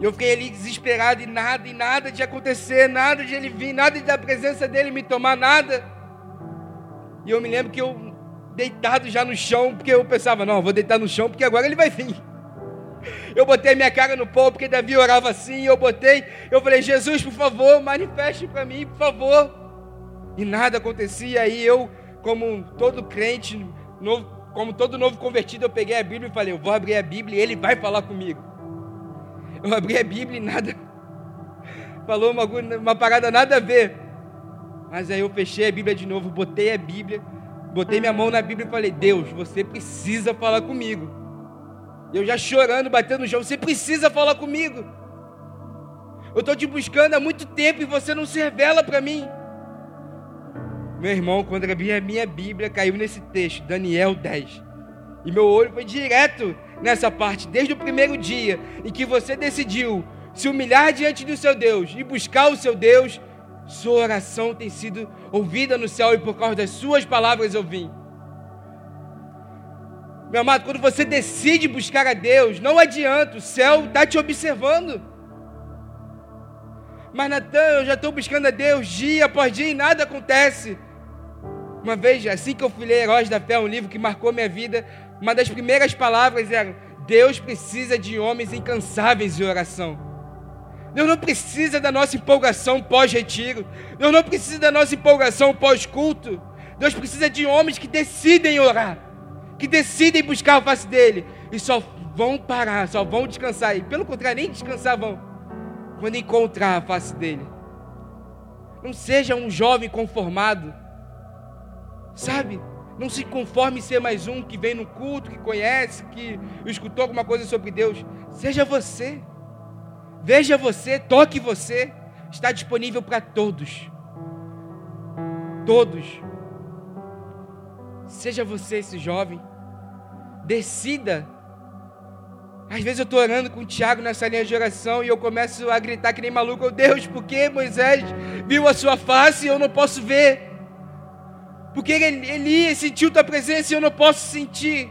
E eu fiquei ali desesperado e nada, e nada de acontecer, nada de ele vir, nada de da presença dele me tomar, nada. E eu me lembro que eu deitado já no chão, porque eu pensava, não, vou deitar no chão porque agora ele vai vir. Eu botei minha cara no pó porque Davi orava assim, eu botei, eu falei, Jesus, por favor, manifeste para mim, por favor. E nada acontecia, aí eu, como todo crente, novo, como todo novo convertido, eu peguei a Bíblia e falei, eu vou abrir a Bíblia e ele vai falar comigo. Eu abri a Bíblia e nada, falou uma, uma parada nada a ver. Mas aí eu fechei a Bíblia de novo, botei a Bíblia, botei minha mão na Bíblia e falei: Deus, você precisa falar comigo. Eu já chorando, batendo no chão, você precisa falar comigo. Eu estou te buscando há muito tempo e você não se revela para mim. Meu irmão, quando abri a minha Bíblia, caiu nesse texto, Daniel 10. E meu olho foi direto nessa parte, desde o primeiro dia em que você decidiu se humilhar diante do seu Deus e buscar o seu Deus, sua oração tem sido ouvida no céu e por causa das suas palavras eu vim. Meu amado, quando você decide buscar a Deus, não adianta, o céu está te observando. Mas Natan, eu já estou buscando a Deus dia após dia e nada acontece. Uma vez, assim que eu fui ler Heróis da Fé, um livro que marcou minha vida, uma das primeiras palavras era: Deus precisa de homens incansáveis em oração. Deus não precisa da nossa empolgação pós-retiro. Deus não precisa da nossa empolgação pós-culto. Deus precisa de homens que decidem orar, que decidem buscar a face dele e só vão parar, só vão descansar. E pelo contrário, nem descansar vão quando encontrar a face dele. Não seja um jovem conformado, sabe? Não se conforme em ser mais um que vem no culto, que conhece, que escutou alguma coisa sobre Deus. Seja você. Veja você, toque você. Está disponível para todos. Todos. Seja você esse jovem. Decida. Às vezes eu estou orando com o Tiago nessa linha de oração e eu começo a gritar que nem maluco: oh, Deus, por que Moisés viu a sua face e eu não posso ver? Porque Elias sentiu tua presença e eu não posso sentir.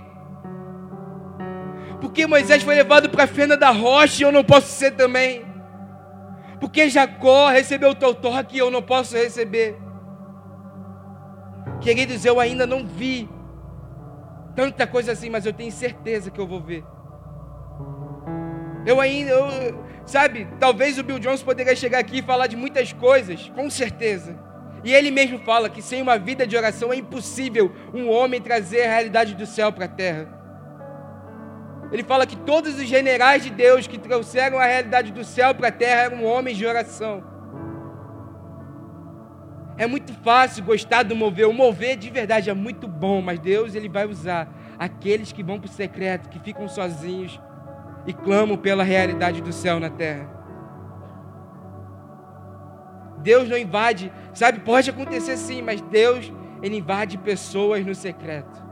Porque Moisés foi levado para a fenda da rocha e eu não posso ser também. Porque Jacó recebeu o teu toque e eu não posso receber. Queridos, eu ainda não vi tanta coisa assim, mas eu tenho certeza que eu vou ver. Eu ainda, eu, sabe, talvez o Bill Jones poderia chegar aqui e falar de muitas coisas, com certeza. E ele mesmo fala que sem uma vida de oração é impossível um homem trazer a realidade do céu para a terra. Ele fala que todos os generais de Deus que trouxeram a realidade do céu para a terra eram homens de oração. É muito fácil gostar do mover. O mover de verdade é muito bom, mas Deus ele vai usar aqueles que vão para o secreto, que ficam sozinhos e clamam pela realidade do céu na terra. Deus não invade, sabe? Pode acontecer sim, mas Deus ele invade pessoas no secreto.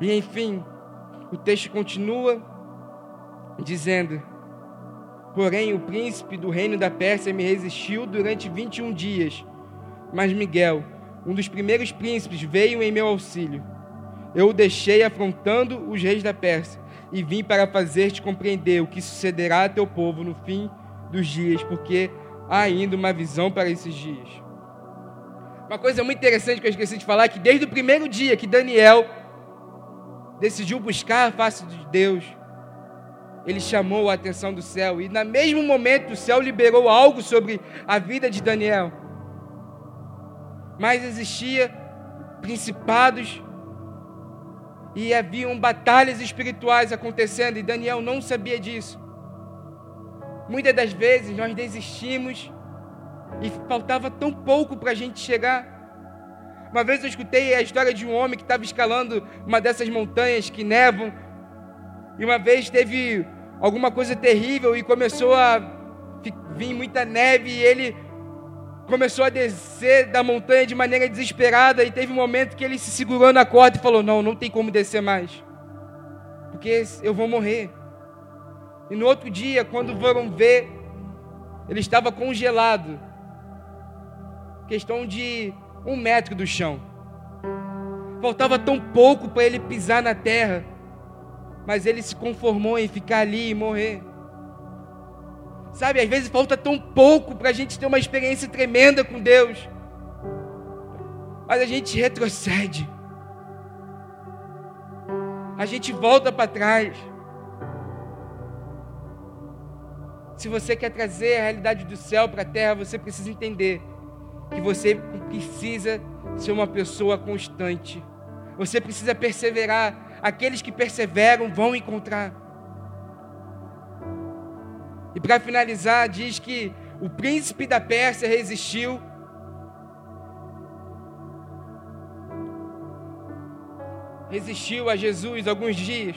E enfim, o texto continua dizendo: Porém, o príncipe do reino da Pérsia me resistiu durante 21 dias. Mas Miguel, um dos primeiros príncipes, veio em meu auxílio. Eu o deixei afrontando os reis da Pérsia e vim para fazer-te compreender o que sucederá a teu povo no fim dos dias, porque há ainda uma visão para esses dias. Uma coisa muito interessante que eu esqueci de falar é que desde o primeiro dia que Daniel decidiu buscar a face de Deus, ele chamou a atenção do céu. E no mesmo momento o céu liberou algo sobre a vida de Daniel. Mas existia principados e haviam batalhas espirituais acontecendo e Daniel não sabia disso. Muitas das vezes nós desistimos e faltava tão pouco para a gente chegar. Uma vez eu escutei a história de um homem que estava escalando uma dessas montanhas que nevam. E uma vez teve alguma coisa terrível e começou a vir muita neve e ele começou a descer da montanha de maneira desesperada e teve um momento que ele se segurou na corda e falou: "Não, não tem como descer mais. Porque eu vou morrer". E no outro dia, quando foram ver, ele estava congelado. Questão de um metro do chão. Faltava tão pouco para ele pisar na terra, mas ele se conformou em ficar ali e morrer. Sabe, às vezes falta tão pouco para a gente ter uma experiência tremenda com Deus, mas a gente retrocede, a gente volta para trás. Se você quer trazer a realidade do céu para a terra, você precisa entender que você precisa ser uma pessoa constante. Você precisa perseverar. Aqueles que perseveram vão encontrar. E para finalizar, diz que o príncipe da Pérsia resistiu. Resistiu a Jesus alguns dias.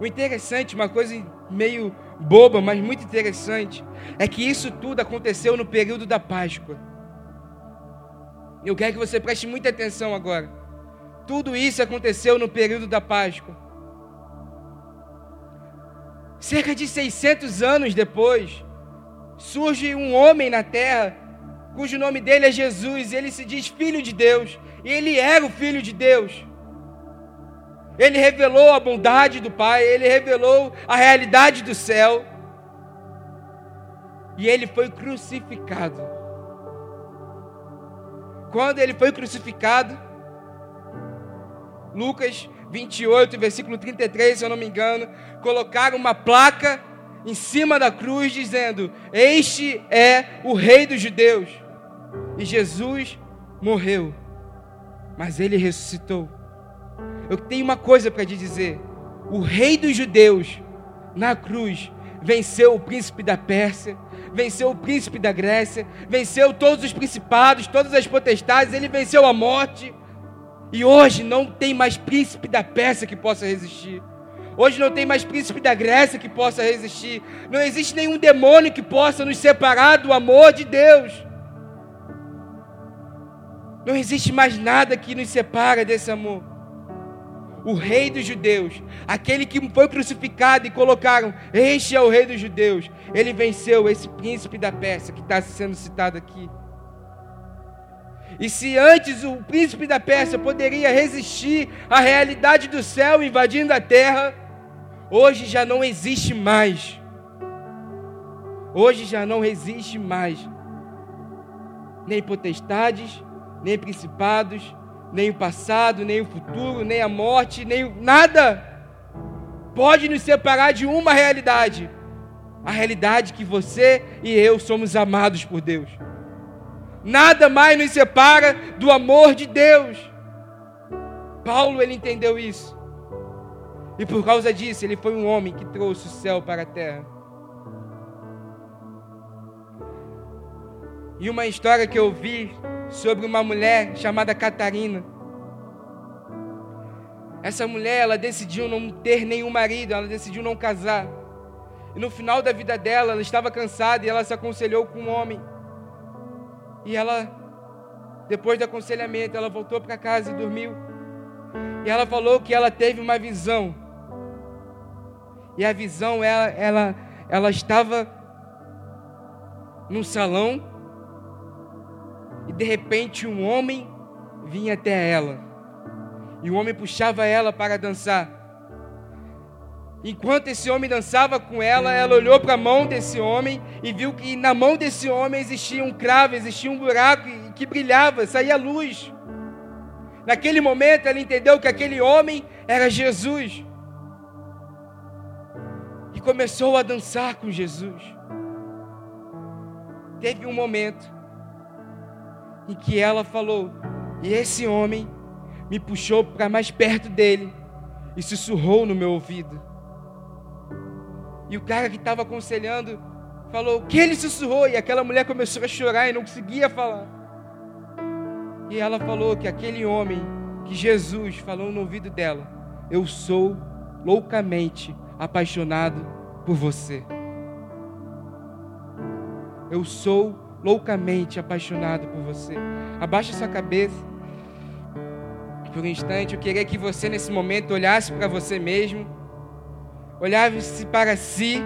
O interessante, uma coisa meio boba, mas muito interessante, é que isso tudo aconteceu no período da Páscoa. Eu quero que você preste muita atenção agora. Tudo isso aconteceu no período da Páscoa. Cerca de 600 anos depois, surge um homem na terra, cujo nome dele é Jesus, ele se diz filho de Deus, e ele era o filho de Deus. Ele revelou a bondade do Pai, ele revelou a realidade do céu. E ele foi crucificado. Quando ele foi crucificado, Lucas 28, versículo 33, se eu não me engano, colocaram uma placa em cima da cruz dizendo: Este é o Rei dos Judeus. E Jesus morreu, mas ele ressuscitou. Eu tenho uma coisa para te dizer: o Rei dos Judeus, na cruz, venceu o príncipe da Pérsia, venceu o príncipe da Grécia, venceu todos os principados, todas as potestades, ele venceu a morte. E hoje não tem mais príncipe da Pérsia que possa resistir. Hoje não tem mais príncipe da Grécia que possa resistir. Não existe nenhum demônio que possa nos separar do amor de Deus. Não existe mais nada que nos separa desse amor. O rei dos judeus, aquele que foi crucificado e colocaram, este é o rei dos judeus. Ele venceu esse príncipe da Pérsia que está sendo citado aqui. E se antes o príncipe da Pérsia poderia resistir à realidade do céu invadindo a terra, hoje já não existe mais. Hoje já não existe mais nem potestades, nem principados, nem o passado, nem o futuro, nem a morte, nem nada pode nos separar de uma realidade. A realidade que você e eu somos amados por Deus. Nada mais nos separa do amor de Deus. Paulo ele entendeu isso. E por causa disso, ele foi um homem que trouxe o céu para a terra. E uma história que eu vi sobre uma mulher chamada Catarina. Essa mulher, ela decidiu não ter nenhum marido, ela decidiu não casar. E no final da vida dela, ela estava cansada e ela se aconselhou com um homem. E ela, depois do aconselhamento, ela voltou para casa e dormiu. E ela falou que ela teve uma visão. E a visão, ela, ela, ela estava num salão e de repente um homem vinha até ela. E o homem puxava ela para dançar. Enquanto esse homem dançava com ela, ela olhou para a mão desse homem e viu que na mão desse homem existia um cravo, existia um buraco que brilhava, saía luz. Naquele momento ela entendeu que aquele homem era Jesus. E começou a dançar com Jesus. Teve um momento em que ela falou: E esse homem me puxou para mais perto dele e sussurrou no meu ouvido. E o cara que estava aconselhando falou: Que ele sussurrou? E aquela mulher começou a chorar e não conseguia falar. E ela falou que aquele homem, que Jesus falou no ouvido dela: Eu sou loucamente apaixonado por você. Eu sou loucamente apaixonado por você. Abaixe sua cabeça. Por um instante, eu queria que você nesse momento olhasse para você mesmo, olhasse para si.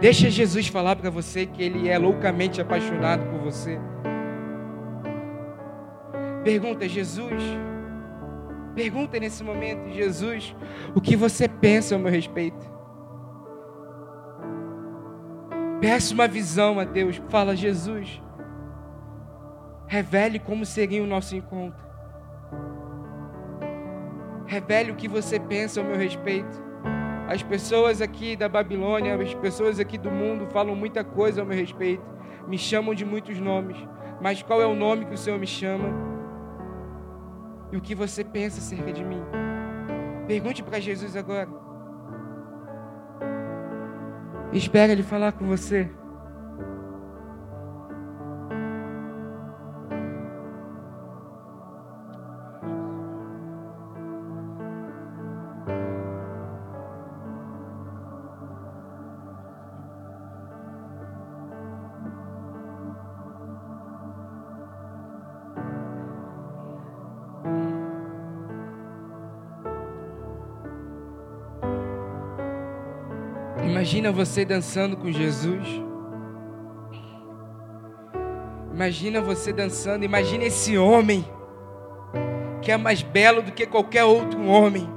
Deixa Jesus falar para você que ele é loucamente apaixonado por você. Pergunta, Jesus, Pergunta nesse momento, Jesus, o que você pensa ao meu respeito? Peça uma visão a Deus. Fala, Jesus, revele como seria o nosso encontro. Revele o que você pensa ao meu respeito. As pessoas aqui da Babilônia, as pessoas aqui do mundo falam muita coisa ao meu respeito. Me chamam de muitos nomes. Mas qual é o nome que o Senhor me chama? E o que você pensa acerca de mim. Pergunte para Jesus agora. Espera Ele falar com você. Imagina você dançando com Jesus. Imagina você dançando. Imagina esse homem que é mais belo do que qualquer outro homem,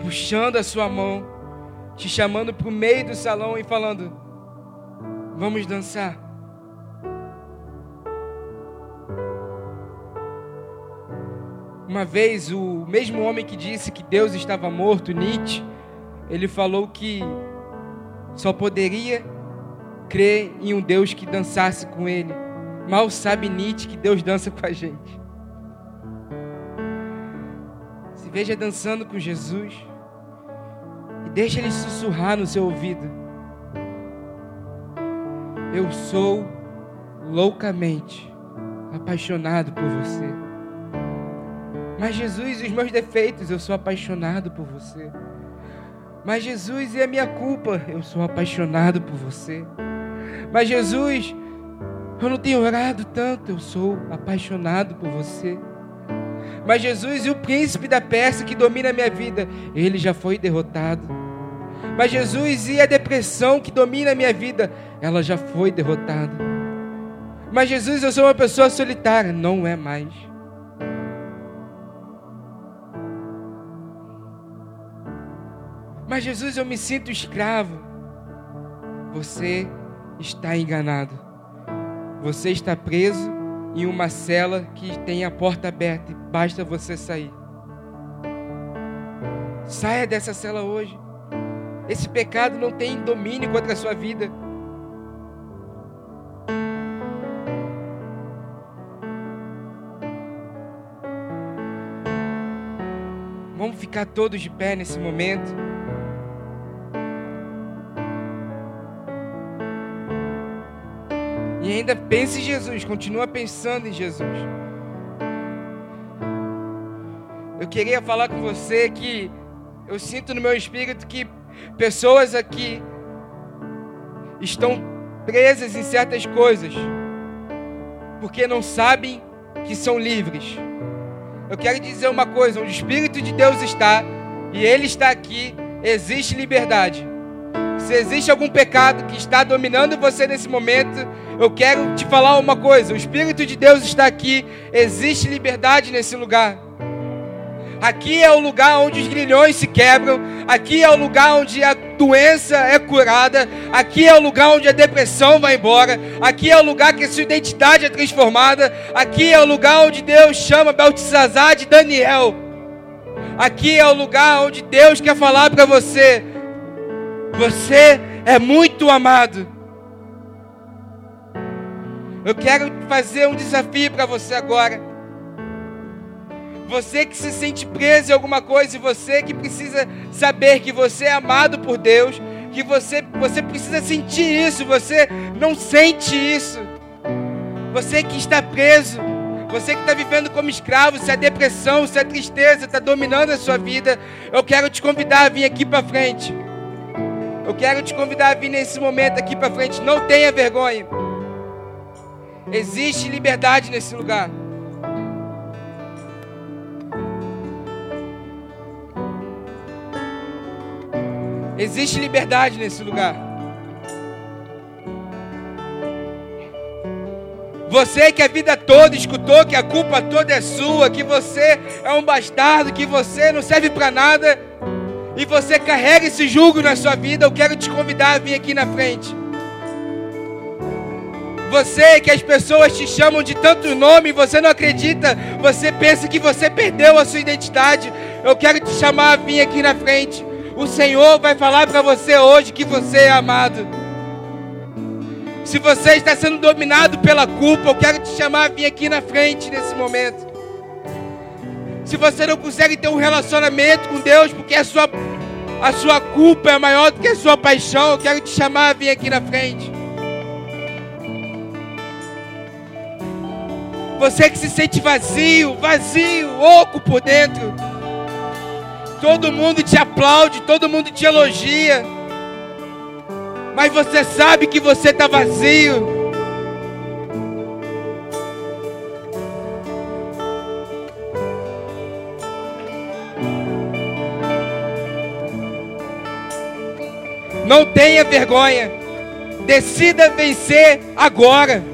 puxando a sua mão, te chamando para o meio do salão e falando: Vamos dançar. Uma vez, o mesmo homem que disse que Deus estava morto, Nietzsche, ele falou que só poderia crer em um Deus que dançasse com ele. Mal sabe Nietzsche que Deus dança com a gente. Se veja dançando com Jesus e deixa ele sussurrar no seu ouvido. Eu sou loucamente apaixonado por você. Mas Jesus, os meus defeitos, eu sou apaixonado por você. Mas Jesus, a minha culpa, eu sou apaixonado por você. Mas Jesus, eu não tenho orado tanto, eu sou apaixonado por você. Mas Jesus, e o príncipe da Pérsia que domina a minha vida, ele já foi derrotado. Mas Jesus, e a depressão que domina a minha vida, ela já foi derrotada. Mas Jesus, eu sou uma pessoa solitária, não é mais. Mas Jesus, eu me sinto escravo. Você está enganado. Você está preso em uma cela que tem a porta aberta e basta você sair. Saia dessa cela hoje. Esse pecado não tem domínio contra a sua vida. Vamos ficar todos de pé nesse momento. E ainda pense em Jesus, continua pensando em Jesus. Eu queria falar com você que eu sinto no meu espírito que pessoas aqui estão presas em certas coisas, porque não sabem que são livres. Eu quero dizer uma coisa: onde o Espírito de Deus está e Ele está aqui, existe liberdade. Se existe algum pecado que está dominando você nesse momento, eu quero te falar uma coisa: o Espírito de Deus está aqui, existe liberdade nesse lugar. Aqui é o lugar onde os grilhões se quebram, aqui é o lugar onde a doença é curada, aqui é o lugar onde a depressão vai embora, aqui é o lugar que a sua identidade é transformada, aqui é o lugar onde Deus chama Beltesazar de Daniel. Aqui é o lugar onde Deus quer falar para você: você é muito amado. Eu quero fazer um desafio para você agora. Você que se sente preso em alguma coisa, e você que precisa saber que você é amado por Deus, que você, você precisa sentir isso, você não sente isso. Você que está preso, você que está vivendo como escravo, se a depressão, se a tristeza está dominando a sua vida, eu quero te convidar a vir aqui para frente. Eu quero te convidar a vir nesse momento aqui para frente. Não tenha vergonha. Existe liberdade nesse lugar. Existe liberdade nesse lugar. Você que a vida toda escutou que a culpa toda é sua, que você é um bastardo, que você não serve para nada e você carrega esse jugo na sua vida, eu quero te convidar a vir aqui na frente. Você que as pessoas te chamam de tanto nome, você não acredita, você pensa que você perdeu a sua identidade. Eu quero te chamar a vir aqui na frente. O Senhor vai falar para você hoje que você é amado. Se você está sendo dominado pela culpa, eu quero te chamar a vir aqui na frente nesse momento. Se você não consegue ter um relacionamento com Deus, porque a sua, a sua culpa é maior do que a sua paixão, eu quero te chamar a vir aqui na frente. Você que se sente vazio, vazio, oco por dentro. Todo mundo te aplaude, todo mundo te elogia. Mas você sabe que você está vazio. Não tenha vergonha. Decida vencer agora.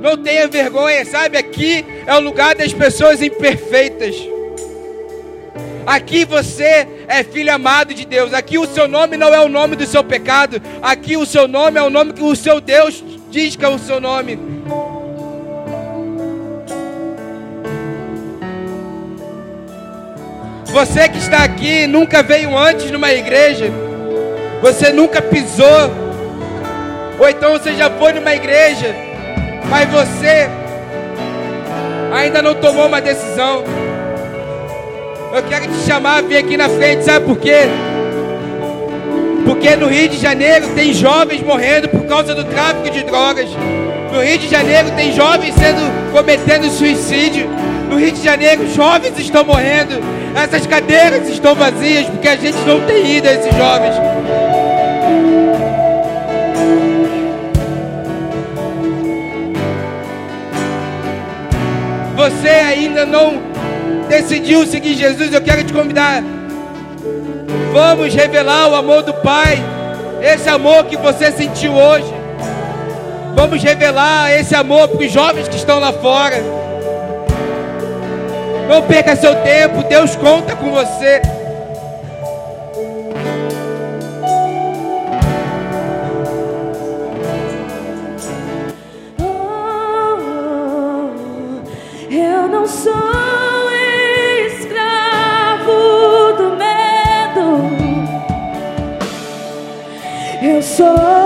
Não tenha vergonha, sabe? Aqui é o lugar das pessoas imperfeitas. Aqui você é filho amado de Deus. Aqui o seu nome não é o nome do seu pecado. Aqui o seu nome é o nome que o seu Deus diz que é o seu nome. Você que está aqui nunca veio antes numa igreja. Você nunca pisou. Ou então você já foi numa igreja, mas você ainda não tomou uma decisão. Eu quero te chamar, vir aqui na frente, sabe por quê? Porque no Rio de Janeiro tem jovens morrendo por causa do tráfico de drogas. No Rio de Janeiro tem jovens sendo cometendo suicídio. No Rio de Janeiro jovens estão morrendo. Essas cadeiras estão vazias porque a gente não tem ido a esses jovens. Você ainda não decidiu seguir Jesus, eu quero te convidar. Vamos revelar o amor do Pai, esse amor que você sentiu hoje. Vamos revelar esse amor para os jovens que estão lá fora. Não perca seu tempo, Deus conta com você. Daniel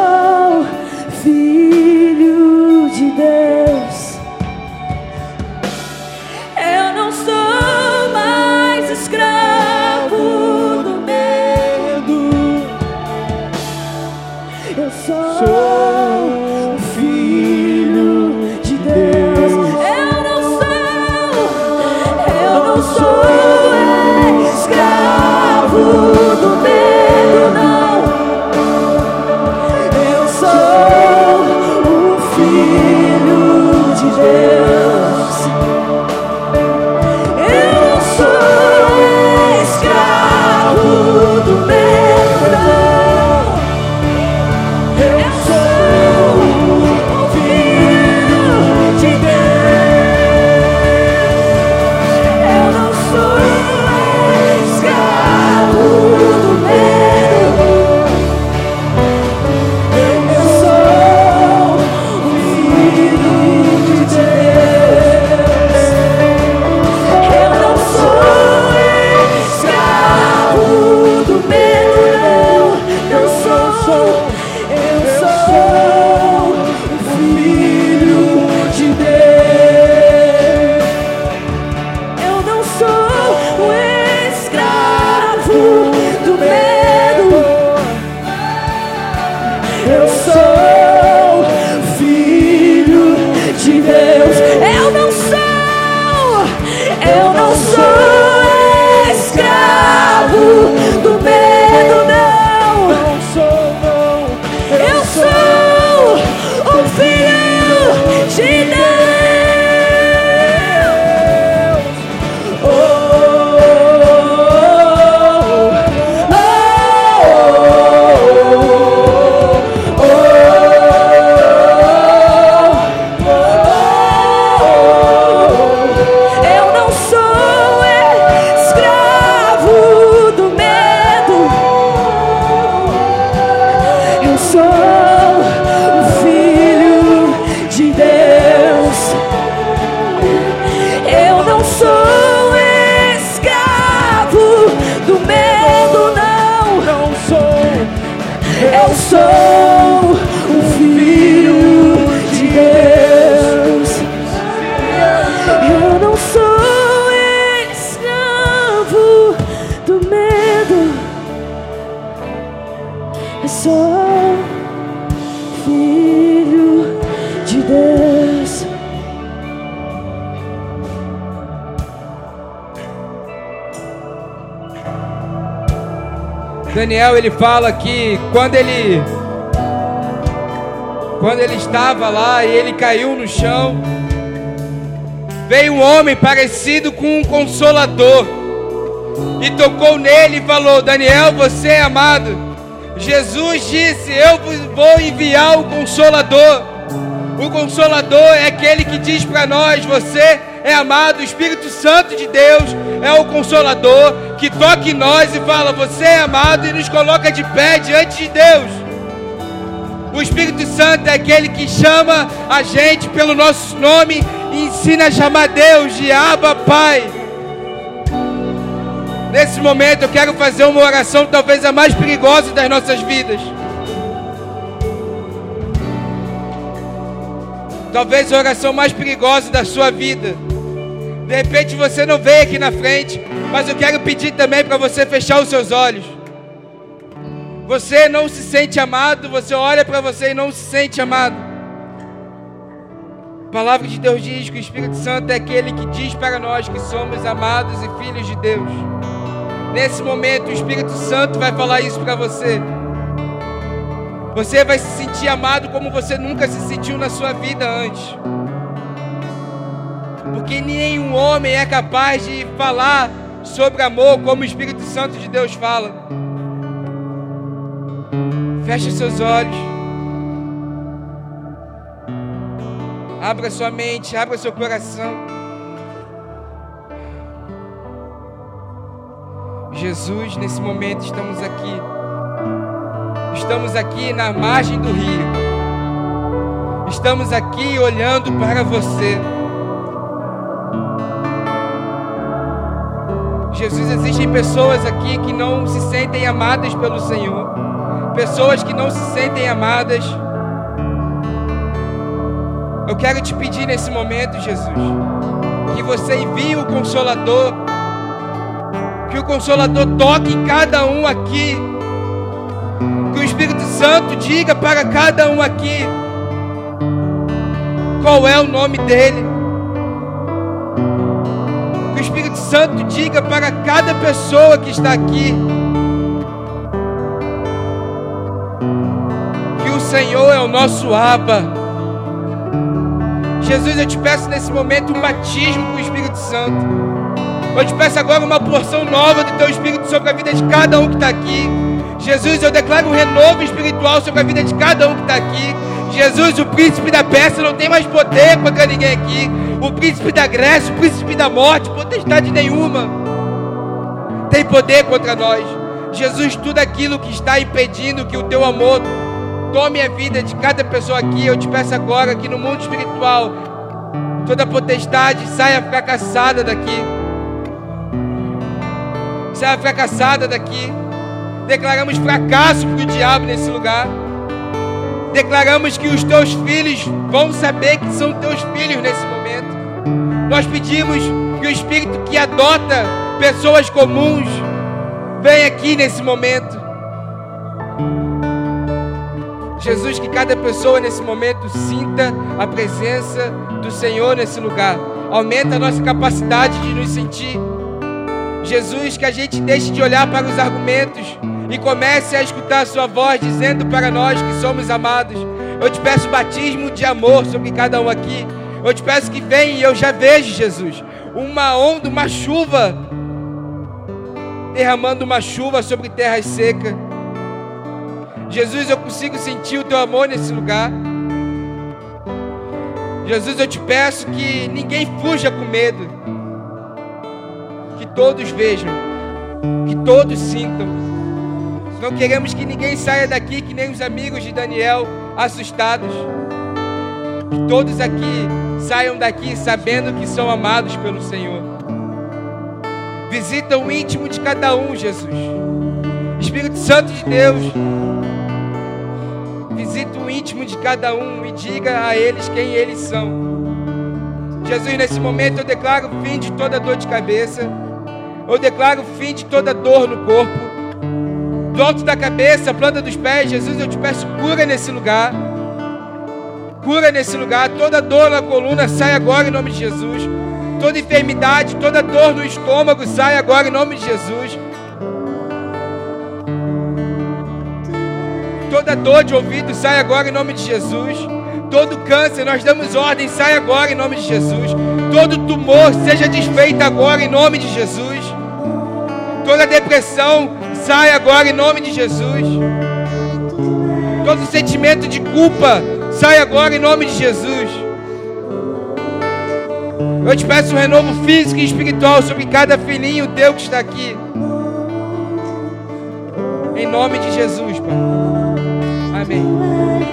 ele fala que quando ele quando ele estava lá e ele caiu no chão, veio um homem parecido com um consolador e tocou nele e falou: Daniel, você é amado. Jesus disse: Eu vou enviar o consolador. O consolador é aquele que diz para nós: Você é amado, o Espírito Santo de Deus é o consolador que toca em nós e fala: Você é amado e nos coloca de pé diante de Deus. O Espírito Santo é aquele que chama a gente pelo nosso nome e ensina a chamar Deus de Abba Pai. Nesse momento eu quero fazer uma oração, talvez a mais perigosa das nossas vidas. Talvez a oração mais perigosa da sua vida. De repente você não veio aqui na frente, mas eu quero pedir também para você fechar os seus olhos. Você não se sente amado, você olha para você e não se sente amado. A palavra de Deus diz que o Espírito Santo é aquele que diz para nós que somos amados e filhos de Deus. Nesse momento, o Espírito Santo vai falar isso para você. Você vai se sentir amado como você nunca se sentiu na sua vida antes. Porque nenhum homem é capaz de falar sobre amor como o Espírito Santo de Deus fala. Feche seus olhos. Abra sua mente, abra seu coração. Jesus, nesse momento estamos aqui. Estamos aqui na margem do rio. Estamos aqui olhando para você. Jesus, existem pessoas aqui que não se sentem amadas pelo Senhor. Pessoas que não se sentem amadas. Eu quero te pedir nesse momento, Jesus, que você envie o Consolador. Que o Consolador toque em cada um aqui. Que o Espírito Santo diga para cada um aqui qual é o nome dele. Espírito Santo diga para cada pessoa que está aqui que o Senhor é o nosso Aba. Jesus, eu te peço nesse momento um batismo com o Espírito Santo. Eu te peço agora uma porção nova do teu Espírito sobre a vida de cada um que está aqui. Jesus, eu declaro um renovo espiritual sobre a vida de cada um que está aqui. Jesus, o príncipe da peça não tem mais poder contra ninguém aqui. O príncipe da Grécia, o príncipe da morte, potestade nenhuma, tem poder contra nós. Jesus, tudo aquilo que está impedindo que o teu amor tome a vida de cada pessoa aqui, eu te peço agora que no mundo espiritual, toda potestade saia fracassada daqui. Saia fracassada daqui. Declaramos fracasso para o diabo nesse lugar. Declaramos que os teus filhos vão saber que são teus filhos nesse momento. Nós pedimos que o Espírito que adota pessoas comuns venha aqui nesse momento. Jesus, que cada pessoa nesse momento sinta a presença do Senhor nesse lugar. Aumenta a nossa capacidade de nos sentir. Jesus, que a gente deixe de olhar para os argumentos e comece a escutar a Sua voz dizendo para nós que somos amados. Eu te peço batismo de amor sobre cada um aqui. Eu te peço que venha e eu já vejo, Jesus, uma onda, uma chuva, derramando uma chuva sobre terras secas. Jesus, eu consigo sentir o teu amor nesse lugar. Jesus, eu te peço que ninguém fuja com medo. Que todos vejam, que todos sintam. Não queremos que ninguém saia daqui que nem os amigos de Daniel assustados. Que todos aqui saiam daqui sabendo que são amados pelo Senhor. Visita o íntimo de cada um, Jesus. Espírito Santo de Deus, visita o íntimo de cada um e diga a eles quem eles são. Jesus, nesse momento eu declaro o fim de toda dor de cabeça. Eu declaro o fim de toda dor no corpo. Do alto da cabeça, planta dos pés, Jesus, eu te peço cura nesse lugar. Cura nesse lugar. Toda dor na coluna sai agora em nome de Jesus. Toda enfermidade, toda dor no estômago sai agora em nome de Jesus. Toda dor de ouvido sai agora em nome de Jesus. Todo câncer, nós damos ordem, sai agora em nome de Jesus. Todo tumor seja desfeito agora em nome de Jesus. Toda depressão sai agora em nome de Jesus. Todo sentimento de culpa sai agora em nome de Jesus. Eu te peço um renovo físico e espiritual sobre cada filhinho teu que está aqui. Em nome de Jesus, Pai. Amém.